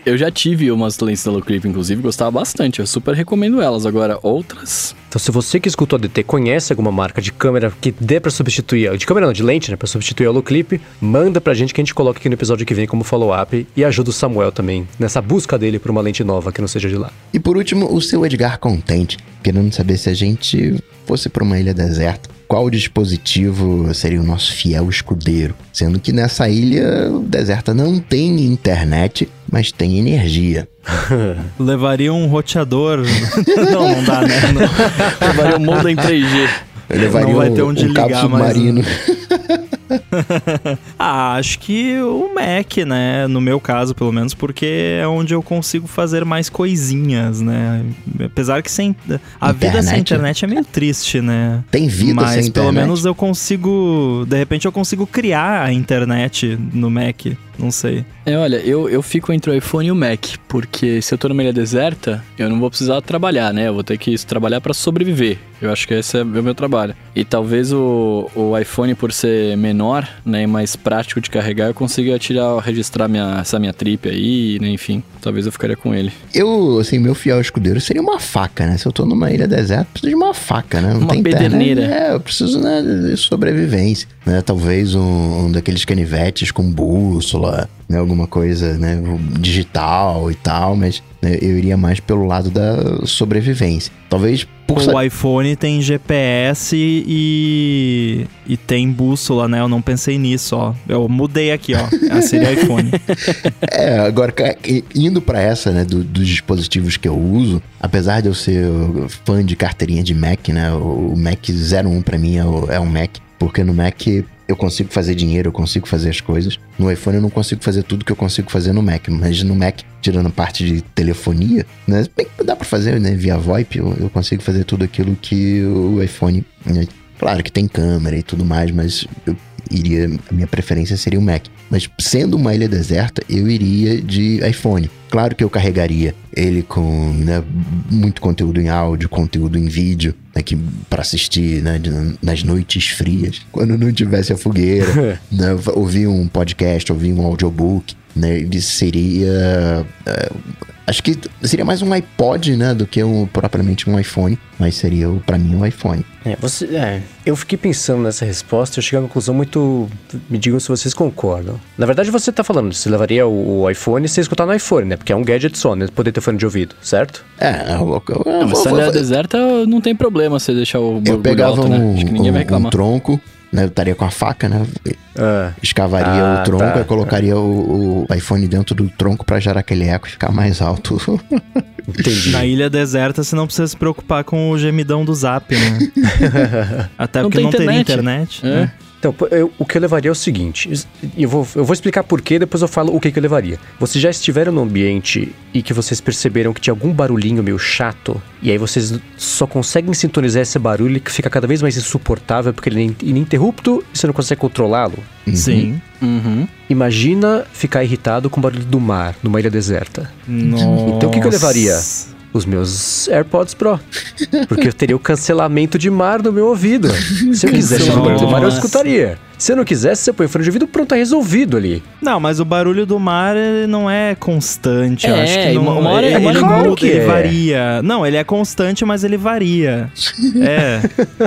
Eu já tive umas lentes da Holoclip, inclusive, gostava bastante. Eu super recomendo elas. Agora, outras. Então, se você que escutou a DT conhece alguma marca de câmera que dê pra substituir, de câmera não, de lente, né, pra substituir o Holoclip, manda pra gente que a gente coloca aqui no episódio que vem como follow-up e ajuda o Samuel também nessa busca dele por uma lente nova que não seja de lá. E por último, o seu Edgar Contente, querendo saber se a gente fosse para uma ilha deserta, qual dispositivo seria o nosso fiel escudeiro? Sendo que nessa ilha deserta não tem internet, mas tem energia. Levaria um roteador. não, não dá, né? Não. Levaria o mundo em 3G. Eu levaria vai um, ter onde um cabo ligar mais, submarino. Ah, acho que o Mac, né? No meu caso, pelo menos, porque é onde eu consigo fazer mais coisinhas, né? Apesar que sem. A vida sem Internet. internet é meio triste, né? Tem vida Mas sem pelo internet. menos eu consigo. De repente eu consigo criar a internet no Mac. Não sei. É, olha, eu, eu fico entre o iPhone e o Mac, porque se eu tô numa ilha deserta, eu não vou precisar trabalhar, né? Eu vou ter que trabalhar pra sobreviver. Eu acho que esse é o meu trabalho. E talvez o, o iPhone, por ser menor, né, e mais prático de carregar, eu consiga tirar, registrar minha, essa minha trip aí, né, enfim. Talvez eu ficaria com ele. Eu, assim, meu fiel escudeiro seria uma faca, né? Se eu tô numa ilha deserta, preciso de uma faca, né? Não Uma tem pederneira. É, eu preciso, né, de sobrevivência, né? Talvez um, um daqueles canivetes com bússola, né? Alguma coisa, né? Digital e tal, mas né, eu iria mais pelo lado da sobrevivência. Talvez por... O iPhone tem GPS e. e tem bússola, né? Eu não pensei nisso, ó. Eu mudei aqui, ó. Ah, seria iPhone. É, agora, indo pra essa, né, do- dos dispositivos que eu uso, apesar de eu ser fã de carteirinha de Mac, né, o Mac 01 pra mim é, o- é um Mac, porque no Mac eu consigo fazer dinheiro, eu consigo fazer as coisas. No iPhone eu não consigo fazer tudo que eu consigo fazer no Mac, mas no Mac, tirando parte de telefonia, né, bem dá pra fazer, né, via VoIP, eu, eu consigo fazer tudo aquilo que o iPhone, né, claro que tem câmera e tudo mais, mas eu iria, a minha preferência seria o Mac. Mas sendo uma ilha deserta, eu iria de iPhone. Claro que eu carregaria ele com né, muito conteúdo em áudio, conteúdo em vídeo, né, para assistir né, nas noites frias, quando não tivesse a fogueira, né, ouvir um podcast, ouvir um audiobook, né, ele seria é, Acho que seria mais um iPod, né, do que um, propriamente um iPhone, mas seria pra mim um iPhone. É, você, é, eu fiquei pensando nessa resposta e eu cheguei a uma conclusão muito. Me digam se vocês concordam. Na verdade, você tá falando, você levaria o, o iPhone e você escutar no iPhone, né? Porque é um gadget só, né? Poder ter fone de ouvido, certo? É, eu, eu, eu, ilha deserta, não tem problema você deixar o eu pegava alto, né? um, Acho que ninguém vai um- um tronco, né, eu estaria com a faca, né, Ah, escavaria Ah, o tronco tá. e colocaria o, o iPhone dentro do tronco pra gerar aquele eco e ficar mais alto. entendi. Na ilha deserta, você não precisa se preocupar com o gemidão do zap, né? Até Não porque não teria internet. internet. É. né? Então, eu- o que eu levaria é o seguinte: eu vou, eu vou explicar por quê, depois eu falo o que, que eu levaria. Vocês já estiveram num ambiente e que vocês perceberam que tinha algum barulhinho meio chato, e aí vocês só conseguem sintonizar esse barulho que fica cada vez mais insuportável porque ele é ininterrupto e você não consegue controlá-lo? Sim. Uhum. Imagina ficar irritado com o barulho do mar numa ilha deserta. Então, o que que eu levaria? Os meus AirPods Pro. Porque eu teria o cancelamento de mar no meu ouvido. Se eu quisesse o barulho do mar, eu escutaria. Se eu não quisesse, você põe o fone de ouvido, pronto, tá resolvido ali. Não, mas o barulho do mar ele não é constante. eu É, acho que não, uma- hora- ele, ele claro muda, que ele é. varia. Não, ele é constante, mas ele varia. é.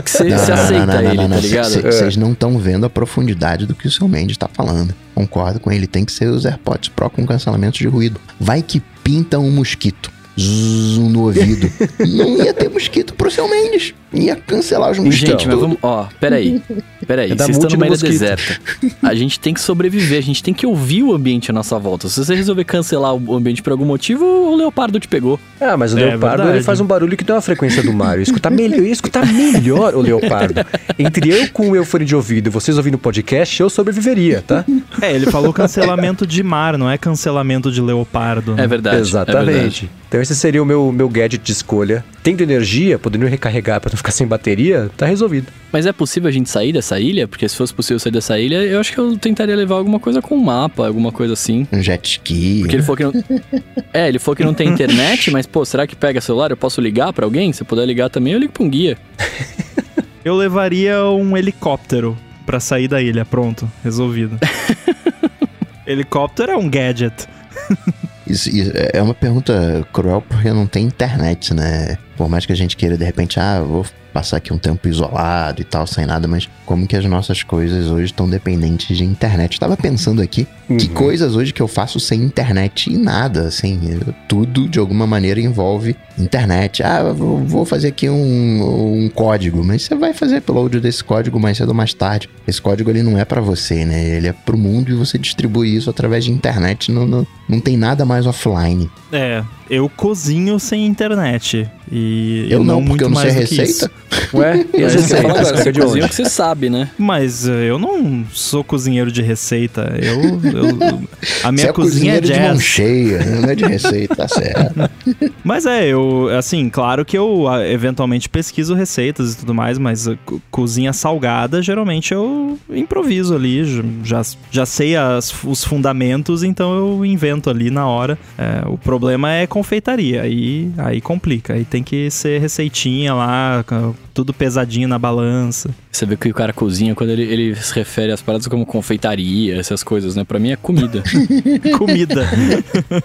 Você aceita ele, tá ligado? Vocês não estão vendo a profundidade do que o seu Mendes tá falando. Concordo com ele, tem que ser os AirPods Pro com cancelamento de ruído. Vai que pinta um mosquito. Zzz, no ouvido. não ia ter mosquito pro seu Mendes. Ia cancelar os mosquitos. Gente, mas vamos. Ó, peraí. peraí. É Vocês estão numa do ilha deserta. A gente tem que sobreviver, a gente tem que ouvir o ambiente à nossa volta. Se você resolver cancelar o ambiente por algum motivo, o leopardo te pegou. Ah, mas o É, leopardo verdade. ele faz um barulho que tem uma frequência do mar. Eu ia escutar melhor, eu ia escutar melhor o leopardo. Entre eu com o meu fone de ouvido e vocês ouvindo o podcast, eu sobreviveria, tá? É, ele falou cancelamento de mar, não é cancelamento de leopardo. né? É verdade. É verdade. Então esse seria o meu, meu gadget de escolha. Tendo energia, podendo recarregar pra não ficar sem bateria, tá resolvido. Mas é possível a gente sair dessa ilha? Porque se fosse possível sair dessa ilha, eu acho que eu tentaria levar alguma coisa com um mapa, alguma coisa assim. Um jet ski. Porque ele falou que não. É, ele falou que não tem internet, mas, pô, será que pega celular? Eu posso ligar pra alguém? Se eu puder ligar também, eu ligo pra um guia. Eu levaria um helicóptero pra sair da ilha. Pronto, resolvido. helicóptero é um gadget. Isso, isso é uma pergunta cruel porque não tem internet, né? Por mais que a gente queira, de repente, ah, vou passar aqui um tempo isolado e tal, sem nada, mas como que as nossas coisas hoje estão dependentes de internet? Eu tava pensando aqui, que Uhum. coisas hoje que eu faço sem internet e nada, assim, tudo de alguma maneira envolve internet. Ah, vou fazer aqui um, um código, mas você vai fazer upload desse código mais cedo ou mais tarde. Esse código ele não é pra você, né? Ele é pro mundo e você distribui isso através de internet, não, não, não tem nada mais offline. É, eu cozinho sem internet. E Eu não, porque muito eu não sei receita. Ué, e Eu já sei agora, você cozinha o que você sabe, né? Mas eh, eu não sou cozinheiro de receita. Eu, eu- a minha Você é cozinha é cozinheiro de mão jazz. cheia, não é de receita, tá certo. Mas é, eu, assim, claro que eu ah, eventualmente pesquiso receitas e tudo mais, mas a co- cozinha salgada, geralmente eu improviso ali, já, já sei as- os fundamentos, então eu invento ali na hora. É, o problema é confeitaria, aí, aí complica, aí tem que ser receitinha lá, tudo pesadinho na balança. Você vê que o cara cozinha quando ele, ele se refere às paradas como confeitaria, essas coisas, né? Pra mim é comida. Comida.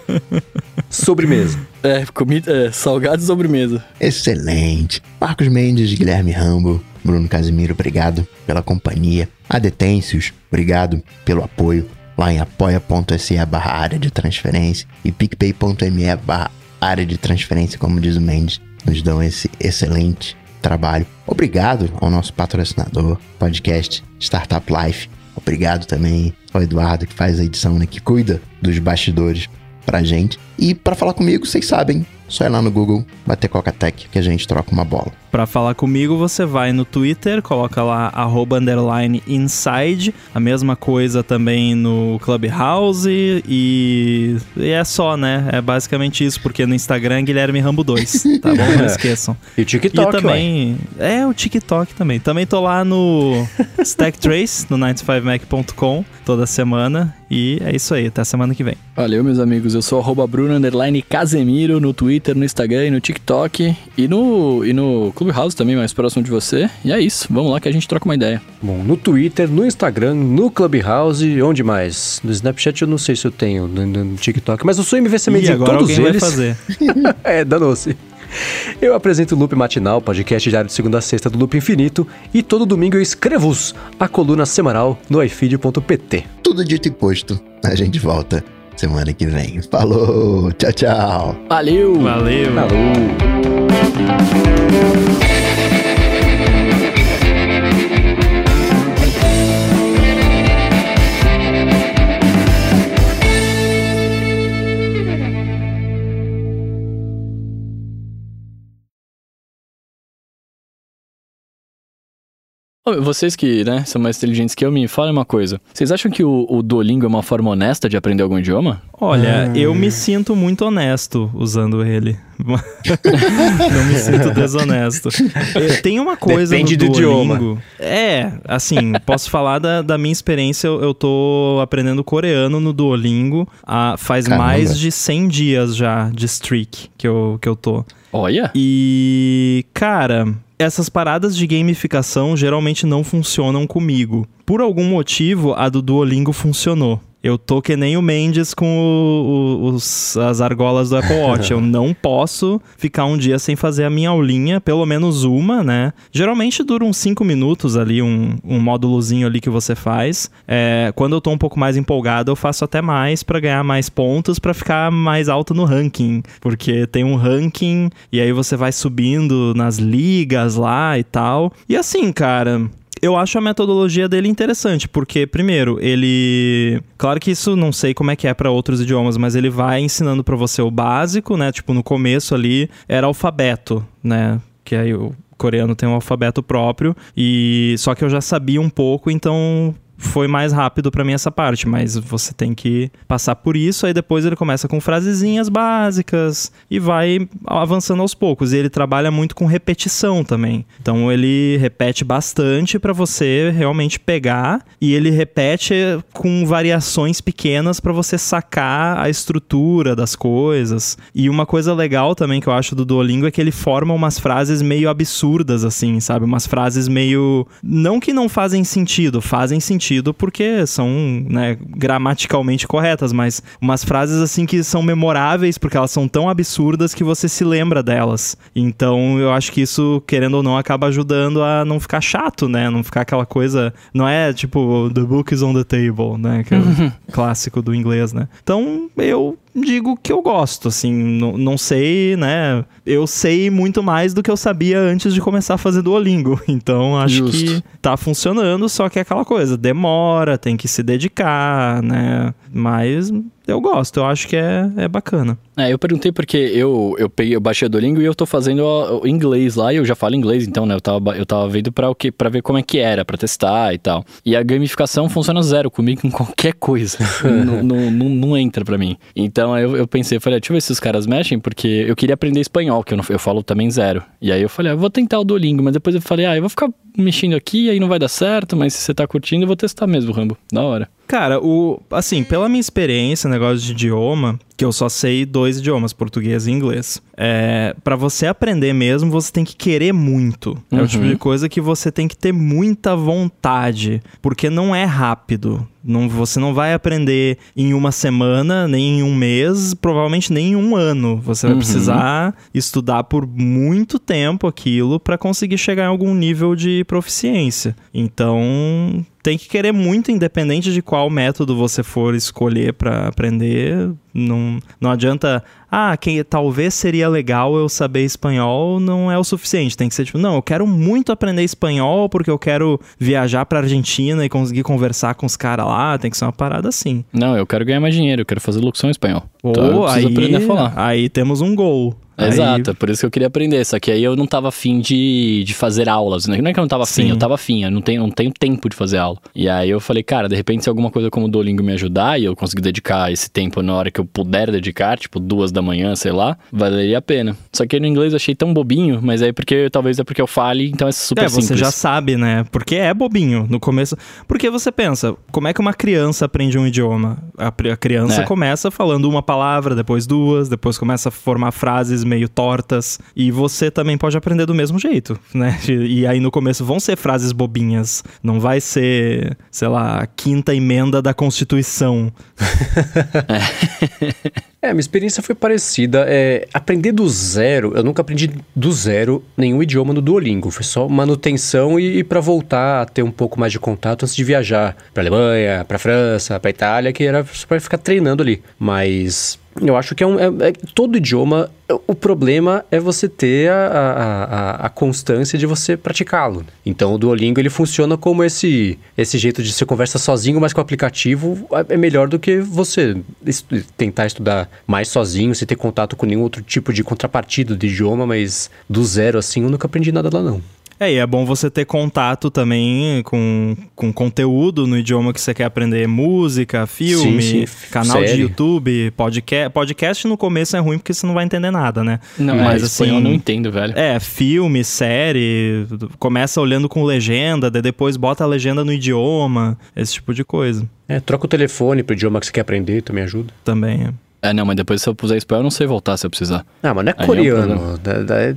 Sobremesa. é, comida, é, salgado e sobremesa. Excelente. Marcos Mendes, Guilherme Rambo, Bruno Casimiro, obrigado pela companhia. Adetêncios, obrigado pelo apoio. Lá em apoia.se barra área de transferência e picpay.me barra área de transferência, como diz o Mendes, nos dão esse excelente trabalho. Obrigado ao nosso patrocinador, podcast Startup Life. Obrigado também ao Eduardo, que faz a edição, né, que cuida dos bastidores pra gente. E pra falar comigo, vocês sabem, só ir lá no Google, bater Coca-Tech, que a gente troca uma bola. Pra falar comigo, você vai no Twitter, coloca lá arroba underline inside, a mesma coisa também no Clubhouse e, e é só, né? É basicamente isso, porque no Instagram é Guilherme Rambo 2, tá bom? Não esqueçam. E o TikTok, e também, é o TikTok também. Também tô lá no Stack Trace, no 95mac.com, toda semana. E é isso aí, até semana que vem. Valeu, meus amigos. Eu sou arroba Bruno underline Casemiro no Twitter, no Instagram e no TikTok. E no, e no Clubhouse também, mais próximo de você. E é isso. Vamos lá que a gente troca uma ideia. Bom, no Twitter, no Instagram, no Clubhouse, onde mais? No Snapchat eu não sei se eu tenho, no, no- no TikTok, mas eu sou MVC Mendes E em agora todos alguém eles. vai fazer. é, danou-se. Eu apresento o Loop Matinal, podcast diário de segunda a sexta do Loop Infinito, e todo domingo eu escrevo-os, a coluna semanal no ifeed.pt. Tudo dito e posto, a gente volta semana que vem. Falou, tchau, tchau. Valeu! Valeu! Falou! Vocês que, né, são mais inteligentes que eu, me falem uma coisa. Vocês acham que o, o Duolingo é uma forma honesta de aprender algum idioma? Olha, eu me sinto muito honesto usando ele. Não me sinto desonesto. Tem uma coisa Depende no do Duolingo. É, assim, posso falar da, da minha experiência. Eu, eu tô aprendendo coreano no Duolingo há, faz Caramba. mais de 100 dias já de streak que eu, que eu tô. Olha! E, cara, essas paradas de gamificação geralmente não funcionam comigo. Por algum motivo, a do Duolingo funcionou. Eu tô que nem o Mendes com o- o- os- as argolas do Apple Watch. Eu não posso ficar um dia sem fazer a minha aulinha, pelo menos uma, né? Geralmente dura uns 5 minutos ali, um, um módulozinho ali que você faz. É, quando eu tô um pouco mais empolgado, eu faço até mais pra ganhar mais pontos, pra ficar mais alto no ranking. Porque tem um ranking e aí você vai subindo nas ligas lá e tal. E assim, cara. Eu acho a metodologia dele interessante, porque, primeiro, ele. Claro que isso não sei como é que é para outros idiomas, mas ele vai ensinando para você o básico, né? Tipo, no começo ali era alfabeto, né? Que aí o coreano tem um alfabeto próprio, e só que eu já sabia um pouco, então foi mais rápido para mim essa parte, mas você tem que passar por isso, aí depois ele começa com frasezinhas básicas e vai avançando aos poucos. E ele trabalha muito com repetição também. Então ele repete bastante para você realmente pegar e ele repete com variações pequenas para você sacar a estrutura das coisas. E uma coisa legal também que eu acho do Duolingo é que ele forma umas frases meio absurdas assim, sabe? Umas frases meio não que não fazem sentido, fazem sentido sentido porque são né, gramaticalmente corretas, mas umas frases assim que são memoráveis porque elas são tão absurdas que você se lembra delas. Então eu acho que isso, querendo ou não, acaba ajudando a não ficar chato, né? Não ficar aquela coisa. Não é tipo, the book is on the table, né? Que é o clássico do inglês, né? Então eu digo que eu gosto, assim, não sei, né? Eu sei muito mais do que eu sabia antes de começar a fazer Duolingo. Então acho Justo. que tá funcionando, só que é aquela coisa, demora, tem que se dedicar, né? Mas eu gosto, eu acho que é, é bacana. É, eu perguntei porque eu, eu, peguei, eu baixei o Duolingo e eu tô fazendo o, inglês lá e eu já falo inglês, então, né? Eu tava, eu tava vendo pra, o que, pra ver como é que era, pra testar e tal. E a gamificação funciona zero comigo em qualquer coisa. não, não, não, não, entra pra mim. Então eu, eu pensei, falei, ah, deixa eu ver se os caras mexem, porque eu queria aprender espanhol, que eu, não, eu falo também zero. E aí eu falei, ah, vou tentar o Duolingo, mas depois eu falei, ah, eu vou ficar mexendo aqui, aí não vai dar certo, mas se você tá curtindo, eu vou testar mesmo, Rambo. Da hora. Cara, o assim, pela minha experiência, negócio de idioma, que eu só sei dois idiomas, português e inglês. É, para você aprender mesmo, você tem que querer muito. É o tipo de uhum. coisa que você tem que ter muita vontade, porque não é rápido. Não, você não vai aprender em uma semana, nem em um mês, provavelmente nem em um ano. Você vai uhum. precisar estudar por muito tempo aquilo para conseguir chegar em algum nível de proficiência. Então, tem que querer muito, independente de qual método você for escolher para aprender. Não, não adianta, ah, que talvez seria legal eu saber espanhol, não é o suficiente. Tem que ser tipo, não, eu quero muito aprender espanhol porque eu quero viajar pra Argentina e conseguir conversar com os caras lá. Tem que ser uma parada assim. Não, eu quero ganhar mais dinheiro, eu quero fazer locução em espanhol. Ou então aí, aprender a falar. Aí temos um gol. Exato, aí... por isso que eu queria aprender. Só que aí eu não tava afim de, de fazer aulas. Né? Não é que eu não tava afim, eu tava afim. Eu não tenho, não tenho tempo de fazer aula. E aí eu falei, cara, de repente se alguma coisa como o Duolingo me ajudar e eu conseguir dedicar esse tempo na hora que eu puder dedicar, tipo duas da manhã, sei lá, valeria a pena. Só que no inglês eu achei tão bobinho, mas aí porque talvez é porque eu fale, então é super é, simples. você já sabe, né? Porque é bobinho no começo. Porque você pensa, como é que uma criança aprende um idioma? A, a criança é. começa falando uma palavra, depois duas, depois começa a formar frases meio tortas e você também pode aprender do mesmo jeito, né? E aí no começo vão ser frases bobinhas, não vai ser, sei lá, a quinta emenda da Constituição. É, minha experiência foi parecida. É, aprender do zero, eu nunca aprendi do zero nenhum idioma no Duolingo. Foi só manutenção e, e para voltar a ter um pouco mais de contato antes de viajar para Alemanha, para França, para Itália, que era para ficar treinando ali. Mas eu acho que é um. É, é, todo idioma, o problema é você ter a, a, a, constância de você praticá-lo. Então o Duolingo ele funciona como esse, esse jeito de você conversa sozinho, mas com o aplicativo é, é melhor do que você tentar estudar mais sozinho, sem ter contato com nenhum outro tipo de contrapartida de idioma, mas do zero assim eu nunca aprendi nada lá não. É, e é bom você ter contato também com, com conteúdo no idioma que você quer aprender. Música, filme, sim, sim. canal Série. de YouTube, podcast. Podcast no começo é ruim porque você não vai entender nada, né? Não, mas é, assim. Eu não entendo, velho. É, filme, série. Começa olhando com legenda, depois bota a legenda no idioma, esse tipo de coisa. É, troca o telefone pro idioma que você quer aprender, também ajuda. Também, é. É, não, mas depois se eu puser espanhol, eu não sei voltar se eu precisar. Ah, mas não é Aí coreano.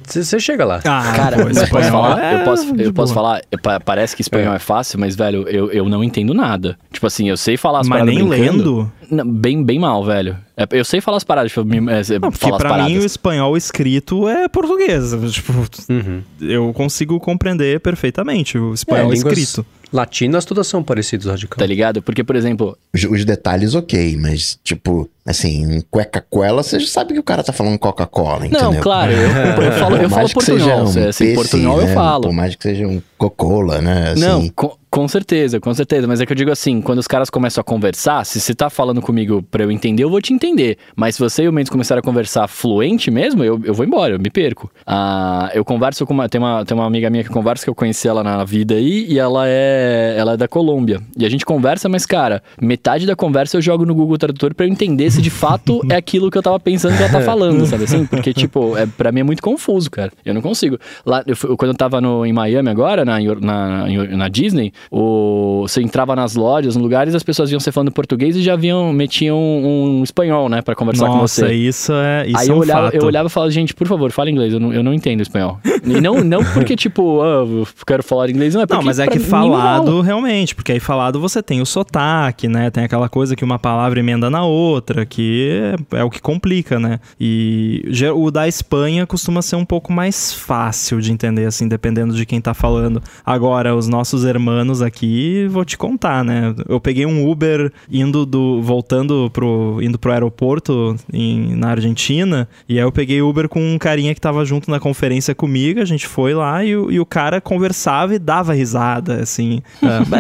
Você é chega lá. Ah, cara, pô, eu posso falar? É, eu posso, eu posso falar? Parece que espanhol é. é, fácil, mas, velho, eu, eu não entendo nada. Tipo assim, eu sei falar as mas nem lendo? Não, bem, bem mal, velho. É, eu sei falar as paradas, tipo, me, é, Não, porque pra paradas. mim o espanhol escrito é português. Tipo, Uhum. eu consigo compreender perfeitamente o espanhol É, escrito. Latinas todas são parecidas, radical. Tá ligado? Porque, por exemplo, Os, os detalhes, ok, mas, tipo, assim, um cueca-cola, você já sabe que o cara tá falando Coca-Cola, entendeu? não, claro, eu, eu falo, eu falo mais que seja portunhol. um se- assim, peixe, portunhol eu né? falo. Por mais que seja um Coca-Cola, né? Assim, Não, com, com certeza, com certeza. Mas é que eu digo assim, quando os caras começam a conversar, se você tá falando comigo pra eu entender, eu vou te entender. Mas se você e o Mendes começarem a conversar fluente mesmo, eu, eu vou embora, eu me perco. Ah, eu converso com uma tem, uma. tem uma amiga minha que conversa, que eu conheci ela na vida aí, e ela é. Ela é da Colômbia. E a gente conversa, mas, cara, metade da conversa eu jogo no Google Tradutor pra eu entender se de fato é aquilo que eu tava pensando que ela tá falando, sabe assim? Porque, tipo, é, pra mim é muito confuso, cara. Eu não consigo. Lá, eu quando eu tava no, em Miami agora, na, na, na Disney, o, você entrava nas lojas, nos lugares, as pessoas iam você falando português e já vinham, metiam um, espanhol, né, pra conversar com Nossa, você. isso é isso Aí é eu um olhava, fato. eu olhava e falava, gente, por favor, fala inglês, eu não, eu não entendo espanhol. E não, não porque, tipo, ah, eu quero falar inglês, não é porque Não, mas é que falado, realmente, porque aí falado você tem o sotaque, né? Tem aquela coisa que uma palavra emenda na outra, que é, é o que complica, né? E o da Espanha costuma ser um pouco mais fácil de entender, assim, dependendo de quem tá falando. Agora, os nossos hermanos aqui, vou te contar, né? Eu peguei um Uber indo do. voltando pro. indo pro aeroporto em, na Argentina, e aí eu peguei Uber com um carinha que tava junto na conferência comigo, a gente foi lá e, o- e o cara conversava e dava risada, assim. Ah,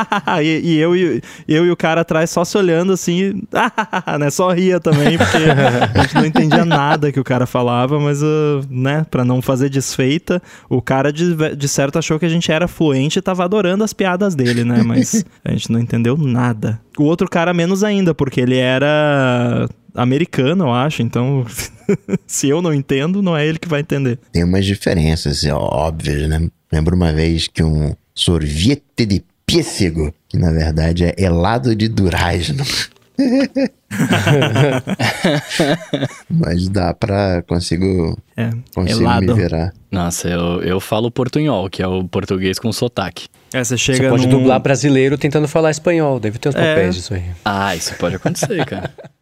e, e eu, e eu e o cara atrás só se olhando assim, né? Só ria também, porque a gente não entendia nada que o cara falava, mas, ah, né, pra não fazer desfeita, o cara de, de certo achou que a gente era fluente e tava adorando as piadas dele, né? Mas a gente não entendeu nada. O outro cara menos ainda, porque ele era americano, eu acho, então se eu não entendo, não é ele que vai entender. Tem umas diferenças ó, óbvias, né? Lembro uma vez que um sorvete de pêssego, que na verdade é helado de durazno. Mas dá pra. Consigo. É, Consigo helado. me virar. Nossa, eu, eu falo portunhol, que é o português com sotaque. É, você Você chega pode num- dublar brasileiro tentando falar espanhol. Deve ter uns É. papéis disso aí. Ah, isso pode acontecer, cara.